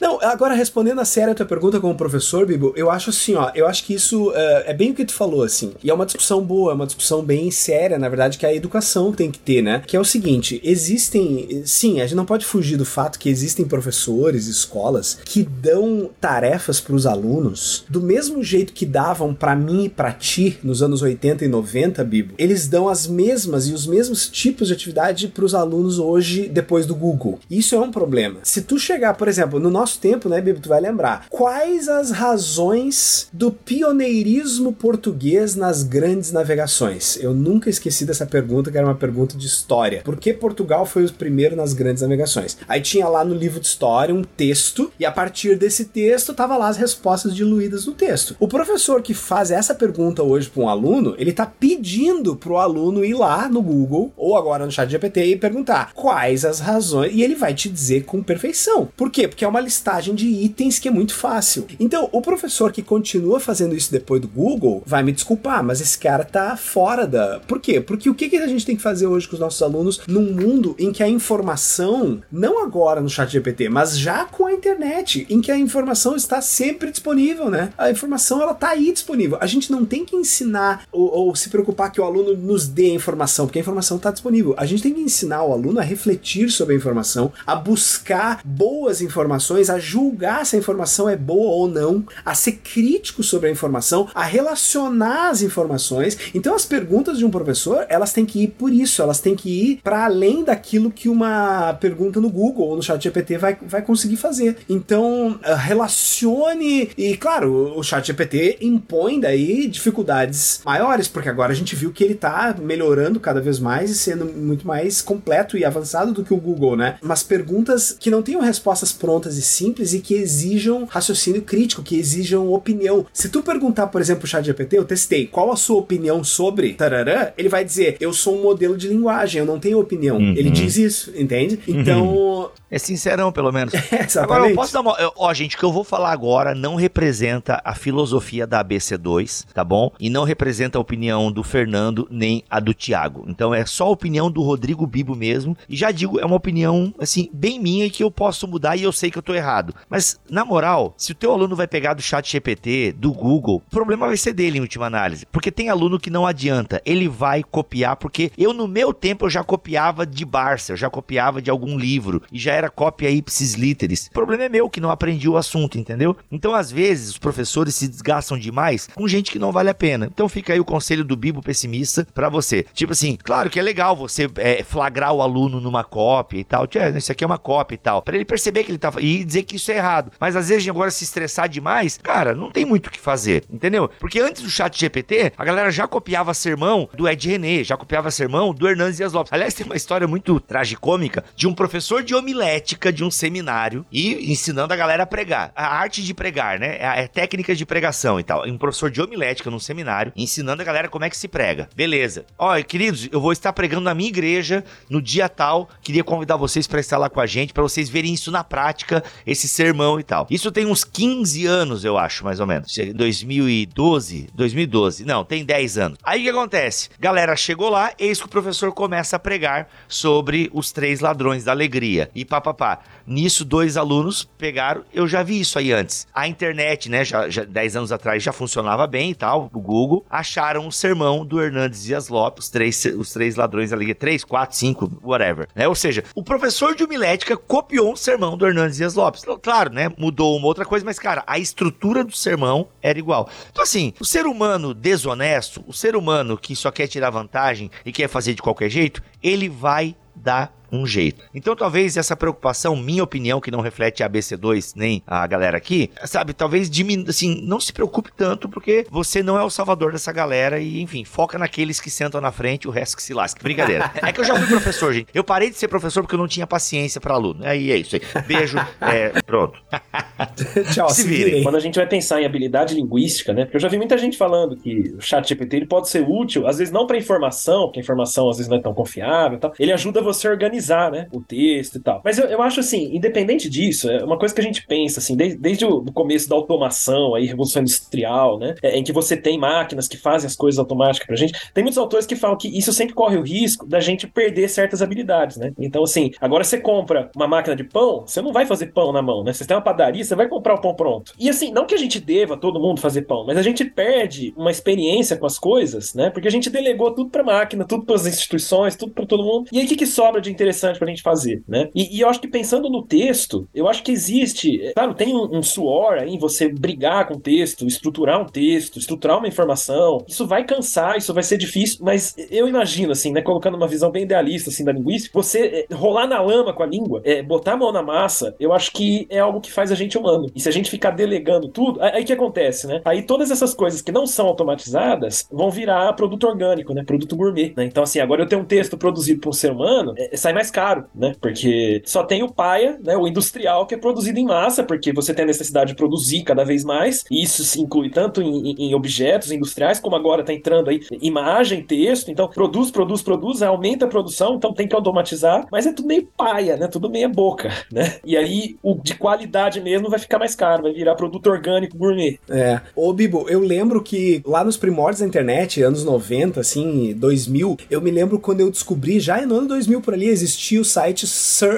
[SPEAKER 2] Não, agora respondendo a sério a tua pergunta como professor, Bibo, eu acho assim, ó, eu acho que isso é, é bem o que tu falou, assim. E é uma discussão boa, é uma discussão bem séria, na verdade, que a educação tem que ter, né? Que é o seguinte, existem, sim, a gente não pode fugir do fato que existem professores, escolas que dão tarefas pros alunos do mesmo jeito que davam pra mim e pra ti nos anos 80 e 90, Bibo. Eles dão as mesmas e os mesmos tipos de atividade pros alunos hoje depois do Google. Isso é um problema. Se tu chegar, por exemplo, no nosso tempo, né, Bibo, tu vai lembrar. Quais as razões do pioneirismo português nas grandes navegações? Eu nunca esqueci dessa pergunta, que era uma pergunta de história. Por que Portugal foi o primeiro nas grandes navegações? Aí tinha lá no livro de história um texto, e a partir desse texto tava lá as respostas diluídas no texto. O professor que faz essa pergunta hoje para um aluno, ele tá pedindo pro aluno ir lá no Google ou agora no chat GPT e perguntar quais as razões e ele vai te dizer com perfeição. Por quê? Porque é uma listagem de itens que é muito fácil. Então, o professor que continua fazendo isso depois do Google vai me desculpar, mas esse cara tá fora da. Por quê? Porque o que, que a gente tem que fazer hoje com os nossos alunos num mundo em que a informação, não agora no chat GPT, mas já com a internet, em que a informação está sempre disponível, né? A informação ela tá aí disponível. A gente não tem que ensinar ou, ou se preocupar que o aluno nos dê a informação, porque a informação está disponível. A gente tem que ensinar o aluno a refletir sobre a informação, a buscar boas informações, a julgar se a informação é boa ou não, a ser crítico sobre a informação, a relacionar as informações. Então as perguntas de um professor, elas têm que ir por isso, elas têm que ir para além daquilo que uma pergunta no Google ou no chat GPT vai, vai conseguir fazer. Então, eh, relacione e claro, o chat GPT impõe daí dificuldades maiores, porque agora a gente viu que ele está melhorando cada vez mais e sendo muito mais completo e avançado do que o Google, né? Mas perguntas que não tenham respostas prontas e simples e que exijam raciocínio crítico, que exijam opinião. Se tu perguntar, por exemplo, o chat GPT, eu testei, qual a sua opinião sobre tararã, ele vai dizer, eu sou um modelo de linguagem, eu não tenho opinião. Uhum. Ele diz isso, entende? Então... Uhum.
[SPEAKER 1] É sincerão, pelo menos. É, agora, eu posso dar uma... Ó, gente, o que eu vou falar agora não representa a filosofia da ABC2, tá bom? E não representa a opinião do Fernando nem a do Tiago. Então é só a opinião do Rodrigo Bibo mesmo. E já digo, é uma opinião, assim, bem minha e que eu posso mudar e eu sei que eu tô errado. Mas, na moral, se o teu aluno vai pegar do chat GPT, do Google, o problema vai ser dele em última análise. Porque tem aluno que não adianta. Ele vai copiar, porque eu, no meu tempo, eu já copiava de Barça, eu já copiava de algum livro. E já era cópia ipsis literis. O problema é meu, que não aprendi o assunto, entendeu? Então, às vezes, os professores se desgastam demais com gente que não vale a pena. Então, fica aí o conselho do Bibo pessimista para você. Tipo assim, claro que é legal você é, flagrar o aluno numa cópia e tal. Tipo, isso aqui é uma cópia e tal. para ele perceber que ele tá. E dizer que isso é errado. Mas às vezes, agora se estressar demais, cara, não tem muito o que fazer, entendeu? Porque antes do chat GPT, a galera já copiava sermão do Ed René, já copiava sermão do Hernandes Dias Lopes. Aliás, tem uma história muito tragicômica de um professor de homilética de um seminário e ensinando a galera a pregar. A arte de pregar, né? É, é técnica de pregação e tal. Um professor de homilética num seminário ensinando a galera como é que se prega. Beleza. Ó, queridos, eu vou estar pregando na minha igreja no dia tal. Queria convidar vocês para estar lá com a gente, para vocês verem isso na prática, esse sermão e tal. Isso tem uns 15 anos, eu acho, mais ou menos. 2012? 2012. Não, tem 10 anos. Aí o que acontece? Galera chegou lá, eis que o professor começa a pregar sobre os três ladrões da alegria. E papapá. Nisso, dois alunos pegaram. Eu já vi isso aí antes. A internet, né, já, já 10 anos atrás já funcionava bem e tal. O Google acharam o sermão do Hernandes Dias Lopes, os três, os três ladrões da alegria. Três, quatro, cinco, whatever. Né? Ou seja, o professor de homilética copiou um sermão do Hernandes Dias Lopes. Claro, né? Mudou uma outra coisa, mas, cara, a estrutura do sermão era igual. Então, assim, o ser humano desonesto, o ser humano que só quer tirar vantagem e quer fazer de qualquer jeito, ele vai dar um jeito. Então talvez essa preocupação, minha opinião, que não reflete a ABC2 nem a galera aqui, sabe, talvez diminua, assim, não se preocupe tanto porque você não é o salvador dessa galera e, enfim, foca naqueles que sentam na frente o resto que se lasca. Brincadeira. é que eu já fui professor, gente. Eu parei de ser professor porque eu não tinha paciência para aluno. Aí é isso aí. Beijo, é, pronto.
[SPEAKER 3] Tchau, se, se virem. Quando a gente vai pensar em habilidade linguística, né? Porque eu já vi muita gente falando que o chat GPT ele pode ser útil, às vezes não para informação, porque a informação às vezes não é tão confiável e tal. Ele ajuda você a organizar organizar, né, o texto e tal. Mas eu, eu acho assim, independente disso, é uma coisa que a gente pensa, assim, desde, desde o começo da automação, aí, Revolução Industrial, né, é, em que você tem máquinas que fazem as coisas automáticas pra gente, tem muitos autores que falam que isso sempre corre o risco da gente perder certas habilidades, né. Então, assim, agora você compra uma máquina de pão, você não vai fazer pão na mão, né, você tem uma padaria, você vai comprar o pão pronto. E assim, não que a gente deva todo mundo fazer pão, mas a gente perde uma experiência com as coisas, né, porque a gente delegou tudo pra máquina, tudo pras instituições, tudo pra todo mundo. E aí, o que, que sobra de interessante interessante pra gente fazer, né? E, e, eu acho que pensando no texto, eu acho que existe, claro, tem um, um suor aí em você brigar com o texto, estruturar um texto, estruturar uma informação. Isso vai cansar, isso vai ser difícil, mas eu imagino, assim, né, colocando uma visão bem idealista, assim, da linguística, você é, rolar na lama com a língua, é, botar a mão na massa, eu acho que é algo que faz a gente humano. E se a gente ficar delegando tudo, aí que acontece, né? Aí todas essas coisas que não são automatizadas vão virar produto orgânico, né? Produto gourmet, né? Então, assim, agora eu tenho um texto produzido por um ser humano, é, sai mais caro, né? Porque só tem o paia, né? O industrial que é produzido em massa, porque você tem a necessidade de produzir cada vez mais. E isso se inclui tanto em, em objetos industriais, como agora está entrando aí imagem, texto. Então, produz, produz, produz, aumenta a produção, então tem que automatizar, mas é tudo meio paia, né? Tudo meia boca, né? E aí o de qualidade mesmo vai ficar mais caro, vai virar produto orgânico gourmet.
[SPEAKER 2] É. Ô, Bibo, eu lembro que lá nos primórdios da internet, anos 90, assim, 2000, eu me lembro quando eu descobri, já no ano 2000 por ali, existia o site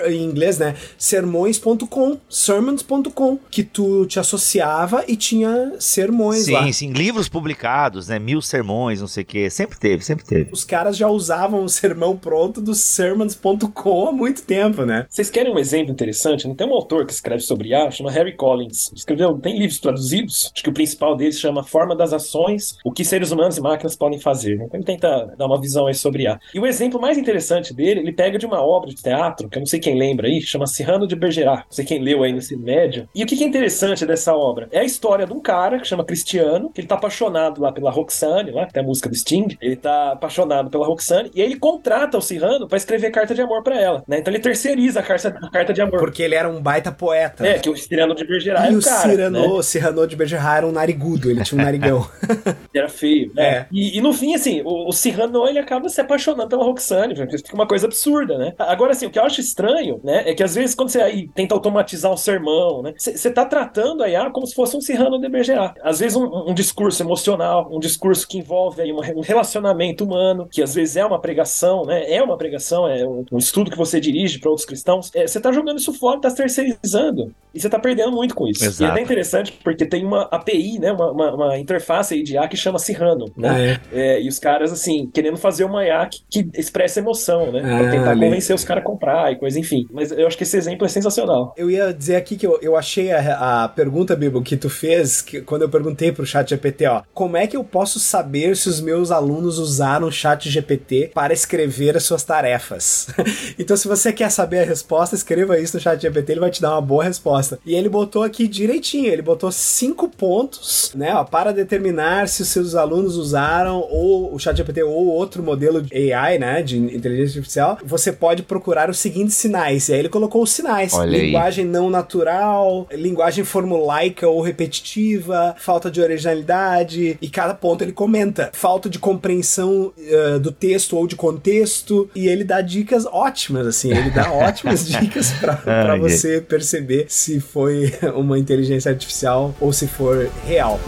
[SPEAKER 2] em inglês, né? sermões.com, sermons.com, que tu te associava e tinha sermões
[SPEAKER 1] sim,
[SPEAKER 2] lá.
[SPEAKER 1] Sim, sim, livros publicados, né? Mil sermões, não sei o quê. Sempre teve, sempre teve.
[SPEAKER 2] Os caras já usavam o sermão pronto do sermons.com há muito tempo, né?
[SPEAKER 3] Vocês querem um exemplo interessante? Não tem um autor que escreve sobre IA, chama Harry Collins. Escreveu, tem livros traduzidos, acho que o principal deles chama Forma das Ações, o que seres humanos e máquinas podem fazer. Então ele tenta dar uma visão aí sobre IA. E o exemplo mais interessante dele, ele pega de uma obra de teatro, que eu não sei quem lembra aí, chama Cyrano de Bergerac. Não sei quem leu aí nesse médio. E o que é interessante dessa obra? É a história de um cara que chama Cristiano, que ele tá apaixonado lá pela Roxane, lá, que tem a música do Sting. Ele tá apaixonado pela Roxane, e aí ele contrata o Cyrano para escrever carta de amor para ela, né? Então ele terceiriza a carta, a carta de amor.
[SPEAKER 2] Porque ele era um baita poeta.
[SPEAKER 3] É, que o Cyrano de Bergerac
[SPEAKER 2] e
[SPEAKER 3] é
[SPEAKER 2] o
[SPEAKER 3] cara,
[SPEAKER 2] Cyrano,
[SPEAKER 3] né?
[SPEAKER 2] Cyrano de Bergerac era um narigudo, ele tinha um narigão.
[SPEAKER 3] era feio, né?
[SPEAKER 2] É.
[SPEAKER 3] E, e, no fim, assim, o, o Cyrano, ele acaba se apaixonando pela Roxane, fica uma coisa absurda, né? Agora, assim, o que eu acho estranho, né, é que às vezes quando você aí tenta automatizar um sermão, né, você tá tratando a IA como se fosse um Cyrano de Bergerac. Às vezes um, um discurso emocional, um discurso que envolve aí um relacionamento humano, que às vezes é uma pregação, né, é uma pregação, é um, um estudo que você dirige para outros cristãos, você é, tá jogando isso fora, tá terceirizando, e você tá perdendo muito com isso.
[SPEAKER 1] Exato.
[SPEAKER 3] E é até interessante porque tem uma API, né, uma, uma, uma interface aí de IA que chama Cyrano, né,
[SPEAKER 2] Ah, é?
[SPEAKER 3] é, e os caras, assim, querendo fazer uma IA que, que expressa emoção, né, pra
[SPEAKER 2] Ah,
[SPEAKER 3] tentar
[SPEAKER 2] ali.
[SPEAKER 3] convencer os caras a comprar e coisa, enfim. Mas eu acho que esse exemplo é sensacional.
[SPEAKER 2] Eu ia dizer aqui que eu, eu achei a, a pergunta, Bibo, que tu fez que, quando eu perguntei pro chat GPT, ó, como é que eu posso saber se os meus alunos usaram o chat GPT para escrever as suas tarefas? então, se você quer saber a resposta, escreva isso no chat GPT, ele vai te dar uma boa resposta. E ele botou aqui direitinho, ele botou cinco pontos, né, ó, para determinar se os seus alunos usaram ou o chat GPT ou outro modelo de AI, né, de inteligência artificial, você pode procurar os seguintes sinais. E aí ele colocou os sinais.
[SPEAKER 1] Olha aí.
[SPEAKER 2] linguagem não natural, linguagem formulaica ou repetitiva, falta de originalidade, e cada ponto ele comenta. Falta de compreensão eh, do texto ou de contexto, e ele dá dicas ótimas, assim, ele dá ótimas dicas
[SPEAKER 1] Ai,
[SPEAKER 2] você perceber se foi uma inteligência artificial ou se for real.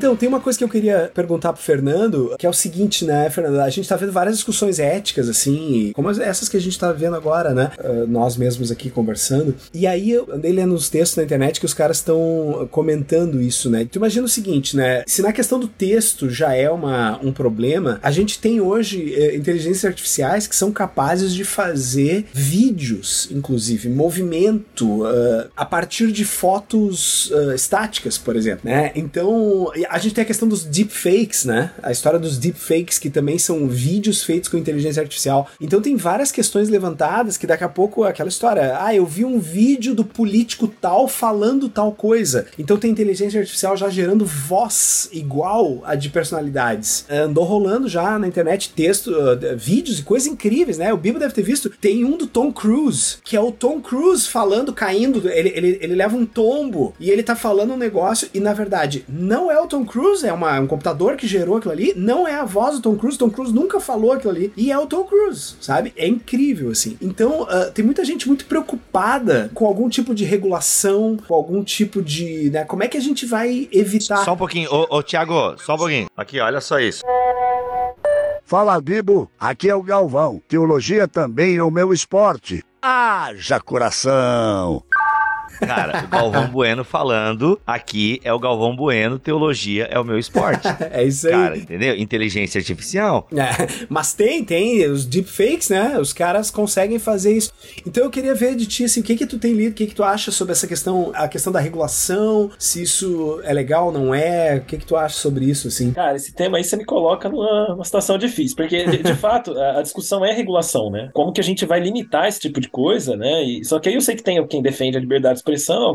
[SPEAKER 2] Então, tem uma coisa que eu queria perguntar pro Fernando, que é o seguinte, né, Fernando? A gente tá vendo várias discussões éticas, assim, como as- essas que a gente tá vendo agora, né? Ah, nós mesmos aqui conversando. E aí eu andei lendo uns textos na internet que os caras estão comentando isso, né? Tu imagina o seguinte, né? Se na questão do texto já é uma, um problema, a gente tem hoje eh, inteligências artificiais que são capazes de fazer vídeos, inclusive, movimento, ah, a partir de fotos ah, estáticas, por exemplo, né? Então, a gente tem a questão dos deepfakes, né? A história dos deepfakes, que também são vídeos feitos com inteligência artificial. Então tem várias questões levantadas que daqui a pouco aquela história, ah, eu vi um vídeo do político tal falando tal coisa. Então tem inteligência artificial já gerando voz igual a de personalidades. Andou rolando já na internet texto, ah, vídeos e coisas incríveis, né? O Bibo deve ter visto. Tem um do Tom Cruise, que é o Tom Cruise falando, caindo, ele, ele, ele leva um tombo e ele tá falando um negócio e na verdade não é o Tom Cruise, é uma, um computador que gerou aquilo ali, não é a voz do Tom Cruise, Tom Cruise nunca falou aquilo ali e é o Tom Cruise, sabe? É incrível assim. Então ah, tem muita gente muito preocupada com algum tipo de regulação, com algum tipo de, né? Como é que a gente vai evitar?
[SPEAKER 1] Só um pouquinho. Ô, ô Tiago, só um pouquinho. Aqui, olha só isso.
[SPEAKER 5] Fala, Bibo. Aqui é o Galvão. Teologia também é o meu esporte. Haja coração!
[SPEAKER 1] Cara, o Galvão Bueno falando, aqui é o Galvão Bueno, teologia é o meu esporte.
[SPEAKER 2] é isso aí.
[SPEAKER 1] Cara, entendeu? Inteligência artificial.
[SPEAKER 2] É, mas tem, tem os deepfakes, né? Os caras conseguem fazer isso. Então eu queria ver de ti, assim, o que que tu tem lido, o que que tu acha sobre essa questão, a questão da regulação, se isso é legal ou não é, o que que tu acha sobre isso, assim?
[SPEAKER 3] Cara, esse tema aí você me coloca numa, numa situação difícil, porque de, de fato a, a, discussão é regulação, né? Como que a gente vai limitar esse tipo de coisa, né? E, só que aí eu sei que tem quem defende a liberdade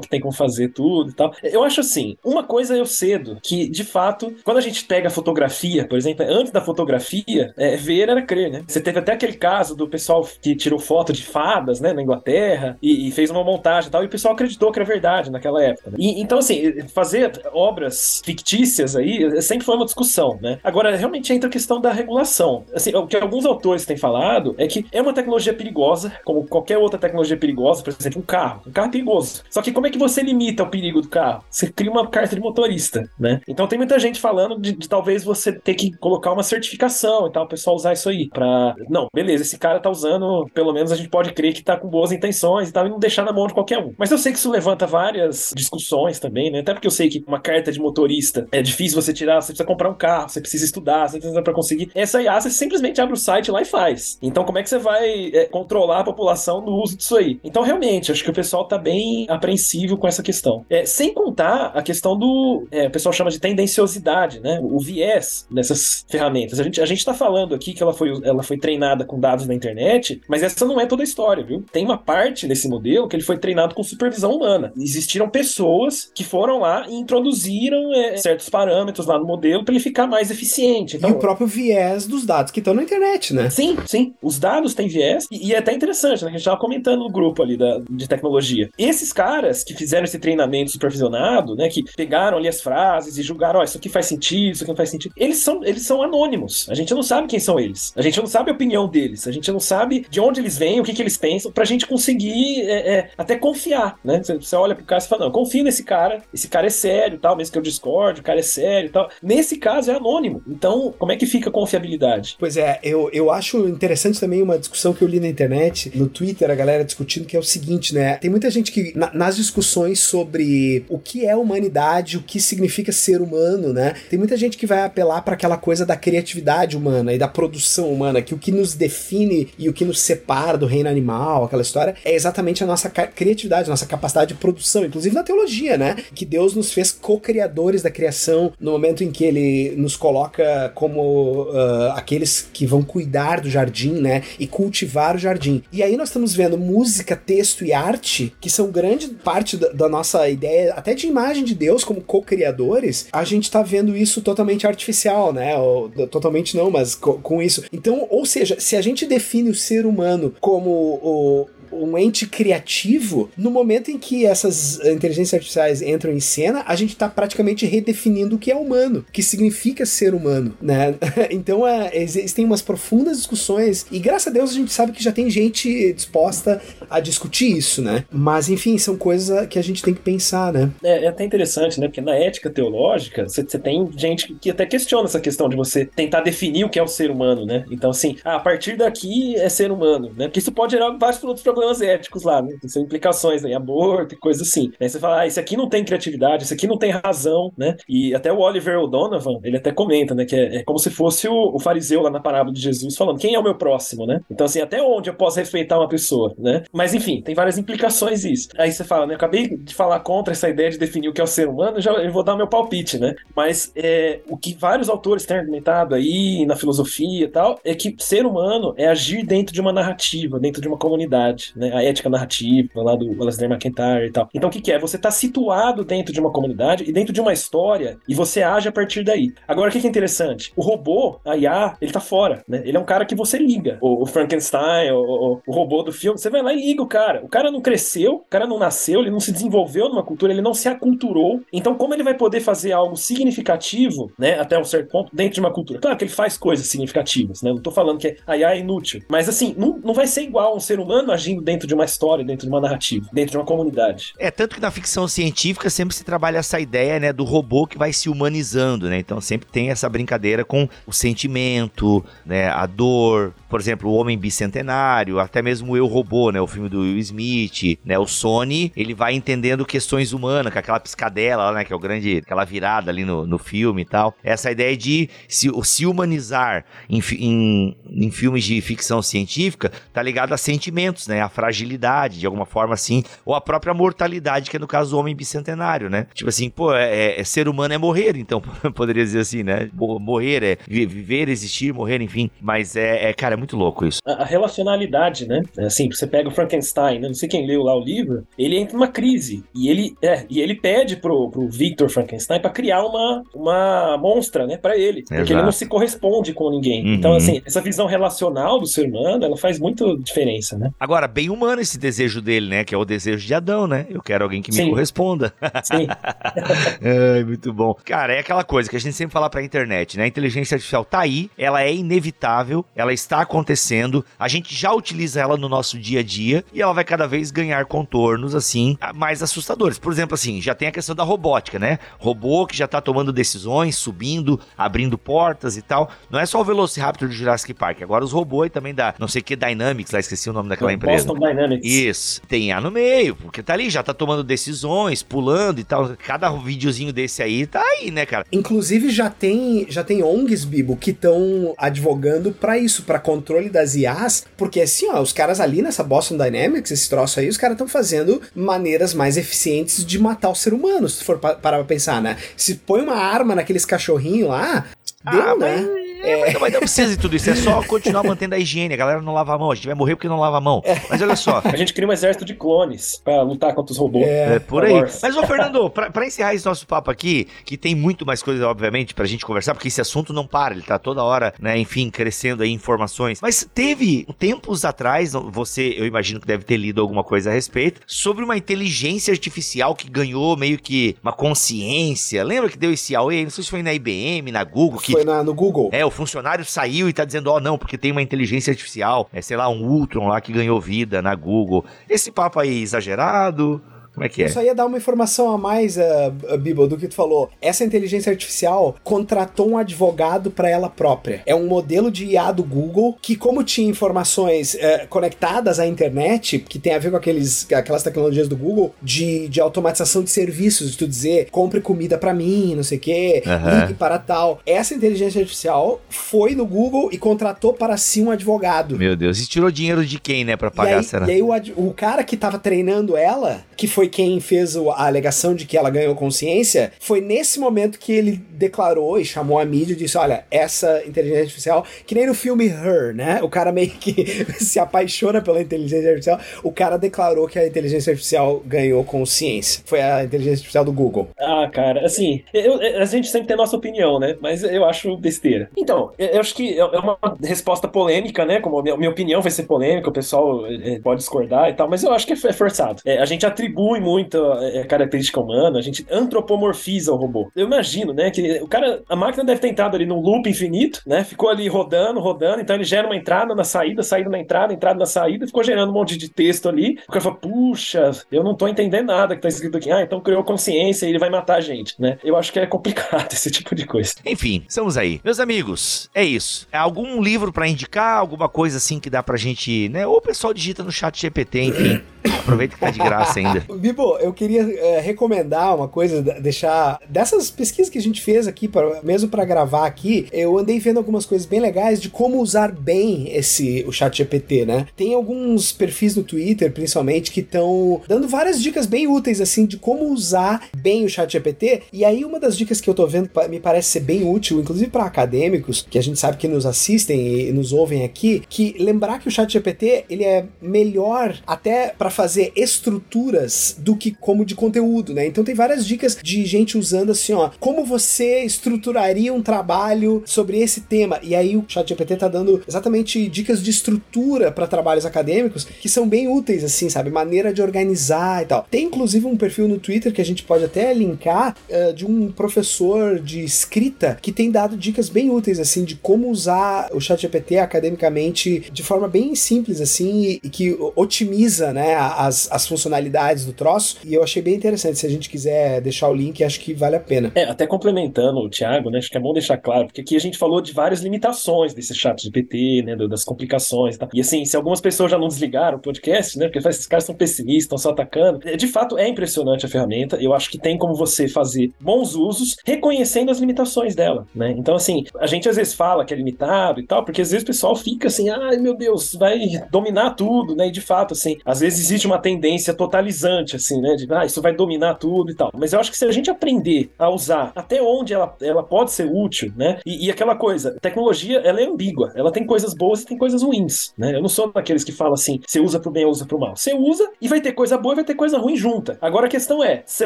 [SPEAKER 3] que tem como fazer tudo e tal. Eu acho assim, uma coisa eu cedo, que de fato, quando a gente pega a fotografia, por exemplo, antes da fotografia, é, ver era crer, né? Você teve até aquele caso do pessoal que tirou foto de fadas, né, na Inglaterra, e, e fez uma montagem e tal, e o pessoal acreditou que era verdade naquela época. Né? E, então, assim, fazer obras fictícias aí sempre foi uma discussão, né? Agora, realmente entra a questão da regulação. Assim, o que alguns autores têm falado é que é uma tecnologia perigosa, como qualquer outra tecnologia perigosa, por exemplo, um carro. Um carro é perigoso. Só que como é que você limita o perigo do carro? Você cria uma carta de motorista, né? Então tem muita gente falando de, de talvez você ter que colocar uma certificação e tal, o pessoal usar isso aí pra... Não, beleza, esse cara tá usando, pelo menos a gente pode crer que tá com boas intenções e tal, e não deixar na mão de qualquer um. Mas eu sei que isso levanta várias discussões também, né? Até porque eu sei que uma carta de motorista é difícil você tirar, você precisa comprar um carro, você precisa estudar, você precisa para conseguir. Essa IA você simplesmente abre o site lá e faz. Então como é que você vai é, controlar a população no uso disso aí? Então realmente, acho que o pessoal tá bem apreensivo com essa questão. É, sem contar a questão do, é, o pessoal chama de tendenciosidade, né? O viés dessas ferramentas. A gente, a gente tá falando aqui que ela foi, ela foi treinada com dados na internet, mas essa não é toda a história, viu? Tem uma parte desse modelo que ele foi treinado com supervisão humana. Existiram pessoas que foram lá e introduziram é, certos parâmetros lá no modelo para ele ficar mais eficiente.
[SPEAKER 2] Então, e o próprio viés dos dados que estão na internet, né?
[SPEAKER 3] Sim, sim. Os dados têm viés e, e é até interessante, né? A gente estava comentando no grupo ali da, de tecnologia. Esses caras que fizeram esse treinamento supervisionado, né? Que pegaram ali as frases e julgaram, ó, oh, isso aqui faz sentido, isso aqui não faz sentido. Eles são, eles são anônimos. A gente não sabe quem são eles. A gente não sabe a opinião deles. A gente não sabe de onde eles vêm, o que, que eles pensam, pra gente conseguir é, é, até confiar, né? Você, olha pro cara e fala, não, confio nesse cara, esse cara é sério, tal, mesmo que eu discorde, o cara é sério tal. Nesse caso é anônimo. Então, como é que fica a confiabilidade?
[SPEAKER 2] Pois é, eu, eu acho interessante também uma discussão que eu li na internet, no Twitter, a galera discutindo, que é o seguinte, né? Tem muita gente que, na, nas discussões sobre o que é humanidade, o que significa ser humano, né? Tem muita gente que vai apelar para aquela coisa da criatividade humana e da produção humana, que o que nos define e o que nos separa do reino animal, aquela história, é exatamente a nossa criatividade, a nossa capacidade de produção, inclusive na teologia, né? Que Deus nos fez co-criadores da criação no momento em que ele nos coloca como uh, aqueles que vão cuidar do jardim, né? E cultivar o jardim. E aí nós estamos vendo música, texto e arte, que são grande parte da, da nossa ideia, até de imagem de Deus como co-criadores. A gente tá vendo isso totalmente artificial, né? Ou, totalmente não, mas co com isso. Então, ou seja, se a gente define o ser humano como o, um ente criativo, no momento em que essas inteligências artificiais entram em cena, a gente está praticamente redefinindo o que é humano, o que significa ser humano, né? Então é, existem umas profundas discussões e graças a Deus a gente sabe que já tem gente disposta a discutir isso, né? Mas enfim, são coisas que a gente tem que pensar, né?
[SPEAKER 3] É, é até interessante, né? Porque na ética teológica, você tem gente que até questiona essa questão de você tentar definir o que é o ser humano, né? Então, assim, ah, a partir daqui é ser humano, né? Porque isso pode gerar vários outros problemas éticos lá, né? Tem implicações em aborto e coisa assim. Aí você fala, ah, esse aqui não tem criatividade, esse aqui não tem razão, né? E até o Oliver O'Donovan, ele até comenta, né? Que é, é como se fosse o, o, fariseu lá na parábola de Jesus falando, quem é o meu próximo, né? Então, assim, até onde eu posso respeitar uma pessoa, né? Mas, enfim, tem várias implicações isso. Aí você fala, né? Eu acabei de falar contra essa ideia de definir o que é o ser humano, já eu vou dar meu palpite, né? Mas é, o que vários autores têm argumentado aí na filosofia e tal, é que ser humano é agir dentro de uma narrativa, dentro de uma comunidade, né? A ética narrativa lá do Alasdair McIntyre e tal. Então o que, que é? Você está situado dentro de uma comunidade e dentro de uma história e você age a partir daí. Agora o que, que é interessante? O robô, a IA, ele tá fora, né? Ele é um cara que você liga. O, o Frankenstein, o, o, o, robô do filme, você vai lá e liga o cara. O cara não cresceu, o cara não nasceu, ele não se desenvolveu numa cultura, ele não se aculturou. Então como ele vai poder fazer algo significativo, né, até um certo ponto, dentro de uma cultura? Claro que ele faz coisas significativas, né? Não tô falando que a IA é inútil, mas assim, não, não vai ser igual um ser humano agindo dentro de uma história, dentro de uma narrativa, dentro de uma comunidade.
[SPEAKER 1] É, tanto que na ficção científica sempre se trabalha essa ideia, né, do robô que vai se humanizando, né? Então sempre tem essa brincadeira com o sentimento, né, a dor, por exemplo, o Homem Bicentenário, até mesmo Eu Robô, né? O filme do Will Smith, né? O Sony, ele vai entendendo questões humanas, com aquela piscadela, né? Que é o grande, aquela virada ali no, no filme e tal. Essa ideia de se, se humanizar em, em, em filmes de ficção científica tá ligado a sentimentos, né? A fragilidade, de alguma forma assim, ou a própria mortalidade, que é no caso do Homem Bicentenário, né? Tipo assim, pô, é, é, é ser humano é morrer, então, poderia dizer assim, né? Morrer é viver, existir, morrer, enfim. Mas é, é cara, é muito louco isso.
[SPEAKER 3] A, a relacionalidade, né? Assim, você pega o Frankenstein, né? não sei quem leu lá o livro, ele entra numa crise. E ele, é, e ele pede pro, pro Victor Frankenstein para criar uma, uma monstra, né? Pra ele. Porque ele não se corresponde com ninguém. Uhum. Então, assim, essa visão relacional do ser humano, ela faz muito diferença, né?
[SPEAKER 1] Agora, bem humano esse desejo dele, né? Que é o desejo de Adão, né? Eu quero alguém que me Sim. corresponda. Sim. Ai, muito bom. Cara, é aquela coisa que a gente sempre fala pra internet, né? A inteligência artificial tá aí, ela é inevitável, ela está acontecendo, a gente já utiliza ela no nosso dia a dia e ela vai cada vez ganhar contornos, assim, mais assustadores. Por exemplo, assim, já tem a questão da robótica, né? Robô que já tá tomando decisões, subindo, abrindo portas e tal. Não é só o Velociraptor do Jurassic Park, agora os robôs também da, não sei que, Dynamics, lá esqueci o nome daquela empresa.
[SPEAKER 3] Boston Dynamics.
[SPEAKER 1] Isso. Tem A no meio, porque tá ali, já tá tomando decisões, pulando e tal. Cada videozinho desse aí tá aí, né, cara?
[SPEAKER 2] Inclusive já tem, já tem ONGs, Bibo, que estão advogando para isso, para controle das IAs, porque assim, ó, os caras ali nessa Boston Dynamics, esse troço aí, os caras estão fazendo maneiras mais eficientes de matar o ser humano, se for parar pra pensar, né? Se põe uma arma naqueles cachorrinhos lá, deu, ah, né? Mas...
[SPEAKER 1] É, mas, não precisa de tudo isso, é só continuar mantendo a higiene. A galera não lava a mão, a gente vai morrer porque não lava a mão. É. Mas olha só.
[SPEAKER 3] A gente cria um exército de clones pra lutar contra os robôs.
[SPEAKER 1] É, é por aí. Mas, ô Fernando, pra, pra, encerrar esse nosso papo aqui, que tem muito mais coisa, obviamente, pra gente conversar, porque esse assunto não para, ele tá toda hora, né, enfim, crescendo aí informações. Mas teve tempos atrás, você, eu imagino que deve ter lido alguma coisa a respeito, sobre uma inteligência artificial que ganhou meio que uma consciência. Lembra que deu esse AUE? Não sei se foi na IBM, na Google. Que,
[SPEAKER 2] foi na, no Google.
[SPEAKER 1] É, o funcionário saiu e tá dizendo, ó, oh, não, porque tem uma inteligência artificial, é, sei lá, um Ultron lá que ganhou vida na Google. Esse papo aí exagerado? Como é que é?
[SPEAKER 2] Eu só ia dar uma informação a mais, uh, Bibo, do que tu falou. Essa inteligência artificial contratou um advogado para ela própria. É um modelo de IA do Google que, como tinha informações uh, conectadas à internet, que tem a ver com aqueles, aquelas tecnologias do Google, de, de automatização de serviços, de tu dizer, compre comida para mim, não sei o quê, uhum. ligue para tal. Essa inteligência artificial foi no Google e contratou para si um advogado.
[SPEAKER 1] Meu Deus, e tirou dinheiro de quem, né, pra pagar,
[SPEAKER 2] e aí,
[SPEAKER 1] será?
[SPEAKER 2] E aí o, o cara que tava treinando ela, que foi foi quem fez a alegação de que ela ganhou consciência, foi nesse momento que ele declarou e chamou a mídia e disse: Olha, essa inteligência artificial, que nem no filme Her, né? O cara meio que se apaixona pela inteligência artificial. O cara declarou que a inteligência artificial ganhou consciência. Foi a inteligência artificial do Google.
[SPEAKER 3] Ah, cara, assim, eu, a gente sempre tem a nossa opinião, né? Mas eu acho besteira. Então, eu acho que é uma resposta polêmica, né? Como a minha, minha opinião vai ser polêmica, o pessoal é, pode discordar e tal, mas eu acho que é forçado. É, a gente atribui muito a, é, característica humana, a gente antropomorfiza o robô. Eu imagino, né, que o cara, a máquina deve ter entrado ali num loop infinito, né, ficou ali rodando, rodando, então ele gera uma entrada na saída, saída na entrada, entrada na saída, ficou gerando um monte de texto ali. O cara fala, puxa, eu não tô entendendo nada que tá escrito aqui. Ah, então criou consciência e ele vai matar a gente, né? Eu acho que é complicado esse tipo de coisa.
[SPEAKER 1] Enfim, estamos aí. Meus amigos, é isso. É algum livro para indicar, alguma coisa assim que dá pra gente, né? Ou o pessoal digita no chat GPT, enfim. Aproveita que tá de graça ainda.
[SPEAKER 2] Bibo, eu queria é, recomendar uma coisa, deixar. Dessas pesquisas que a gente fez aqui, pra, mesmo para gravar aqui, eu andei vendo algumas coisas bem legais de como usar bem esse o chat GPT, né? Tem alguns perfis no Twitter, principalmente, que estão dando várias dicas bem úteis, assim, de como usar bem o chat GPT. E aí, uma das dicas que eu tô vendo me parece ser bem útil, inclusive para acadêmicos, que a gente sabe que nos assistem e nos ouvem aqui, que lembrar que o chat GPT ele é melhor até para fazer estruturas do que como de conteúdo, né? Então tem várias dicas de gente usando assim, ó, como você estruturaria um trabalho sobre esse tema. E aí o ChatGPT tá dando exatamente dicas de estrutura para trabalhos acadêmicos que são bem úteis assim, sabe? Maneira de organizar e tal. Tem inclusive um perfil no Twitter que a gente pode até linkar uh, de um professor de escrita que tem dado dicas bem úteis assim de como usar o ChatGPT academicamente de forma bem simples assim e, que otimiza, né, as, as funcionalidades do troço. E eu achei bem interessante. Se a gente quiser deixar o link, acho que vale a pena.
[SPEAKER 3] É, até complementando o Thiago, né? Acho que é bom deixar claro, porque aqui a gente falou de várias limitações desse chat de PT, né? Das complicações e tal. E assim, se algumas pessoas já não desligaram o podcast, né? Porque esses caras são pessimistas, estão só atacando. É, de fato, é impressionante a ferramenta. Eu acho que tem como você fazer bons usos, reconhecendo as limitações dela, né? Então, assim, a gente às vezes fala que é limitado e tal, porque às vezes o pessoal fica assim, ai meu Deus, vai dominar tudo, né? E de fato, assim, às vezes existe uma tendência totalizante, assim, né? De, ah, isso vai dominar tudo e tal. Mas eu acho que se a gente aprender a usar até onde ela, ela pode ser útil, né? E, e aquela coisa, tecnologia, ela é ambígua. Ela tem coisas boas e tem coisas ruins, né? Eu não sou daqueles que falam assim, você usa pro bem ou usa pro mal. Você usa e vai ter coisa boa e vai ter coisa ruim junta. Agora a questão é, você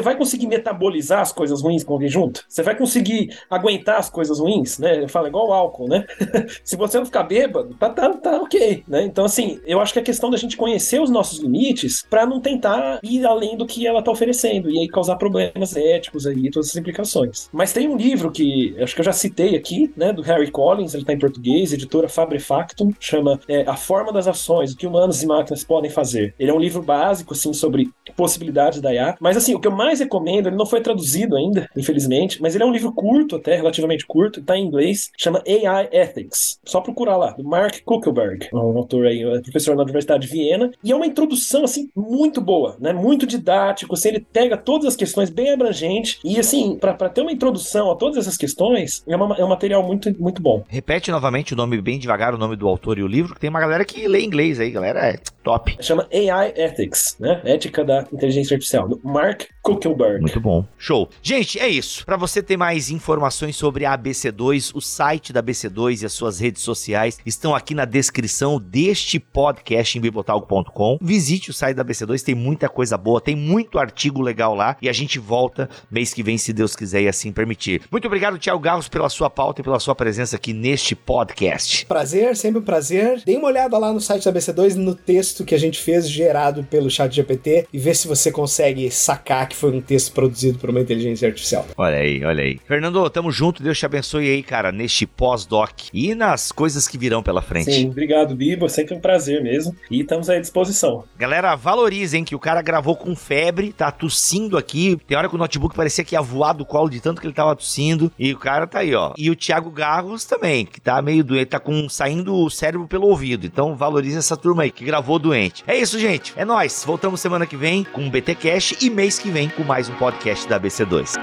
[SPEAKER 3] vai conseguir metabolizar as coisas ruins com o junto? Você vai conseguir aguentar as coisas ruins, né? Eu falo igual o álcool, né? se você não ficar bêbado, tá, tá, tá ok, né? Então, assim, eu acho que é questão da gente conhecer os nossos limites para não tentar ir além do que ela tá oferecendo e aí causar problemas éticos aí, todas as implicações. Mas tem um livro que acho que eu já citei aqui, né, do Harry Collins, ele tá em português, editora Fabre Factum, chama é, A Forma das Ações, o que humanos e máquinas podem fazer. Ele é um livro básico, assim, sobre possibilidades da IA, mas assim, o que eu mais recomendo, ele não foi traduzido ainda, infelizmente, mas ele é um livro curto, até relativamente curto, tá em inglês, chama AI Ethics. Só procurar lá, do Mark Kuckelberg, um autor aí, professor na Universidade de Viena, e é uma introdução, assim, muito boa, né, muito didático, assim, ele pega todas as questões bem abrangente, e assim, para ter uma introdução a todas essas questões, é, uma, é um material muito, muito bom.
[SPEAKER 1] Repete novamente o nome bem devagar, o nome do autor e o livro, que tem uma galera que lê inglês aí, galera, é top.
[SPEAKER 3] Chama AI Ethics, né, ética da inteligência artificial, do Mark Kuckelberg.
[SPEAKER 1] Muito bom. Show. Gente, é isso. Para você ter mais informações sobre a ABC2, o site da ABC2 e as suas redes sociais estão aqui na descrição deste podcast em bibotalco.com. Visite o site da ABC2, tem muita coisa boa, tem muito artigo legal lá e a gente volta mês que vem, se Deus quiser e assim permitir. Muito obrigado, Tiago Garros, pela sua pauta e pela sua presença aqui neste podcast.
[SPEAKER 2] Prazer, sempre um prazer. Dê uma olhada lá no site da ABC2, no texto que a gente fez, gerado pelo chat GPT, e vê se você consegue sacar que foi um texto produzido por uma inteligência artificial.
[SPEAKER 1] Olha aí, olha aí. Fernando, tamo junto, Deus te abençoe aí, cara, neste pós-doc e nas coisas que virão pela frente.
[SPEAKER 3] Sim, obrigado, Bibo, sempre um prazer mesmo. E estamos à disposição.
[SPEAKER 1] Galera, valorizem que o cara gravou com febre, tá tossindo aqui. Tem hora que o notebook parecia que ia voar do colo de tanto que ele tava tossindo. E o cara tá aí, ó. E o Thiago Garros também, que tá meio doente, tá com saindo o cérebro pelo ouvido. Então valorize essa turma aí que gravou doente. É isso, gente. É nós. Voltamos semana que vem com o BT Cash e mês que vem com mais um podcast da BC2.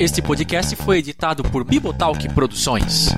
[SPEAKER 6] Este podcast foi editado por Bibotalk Produções.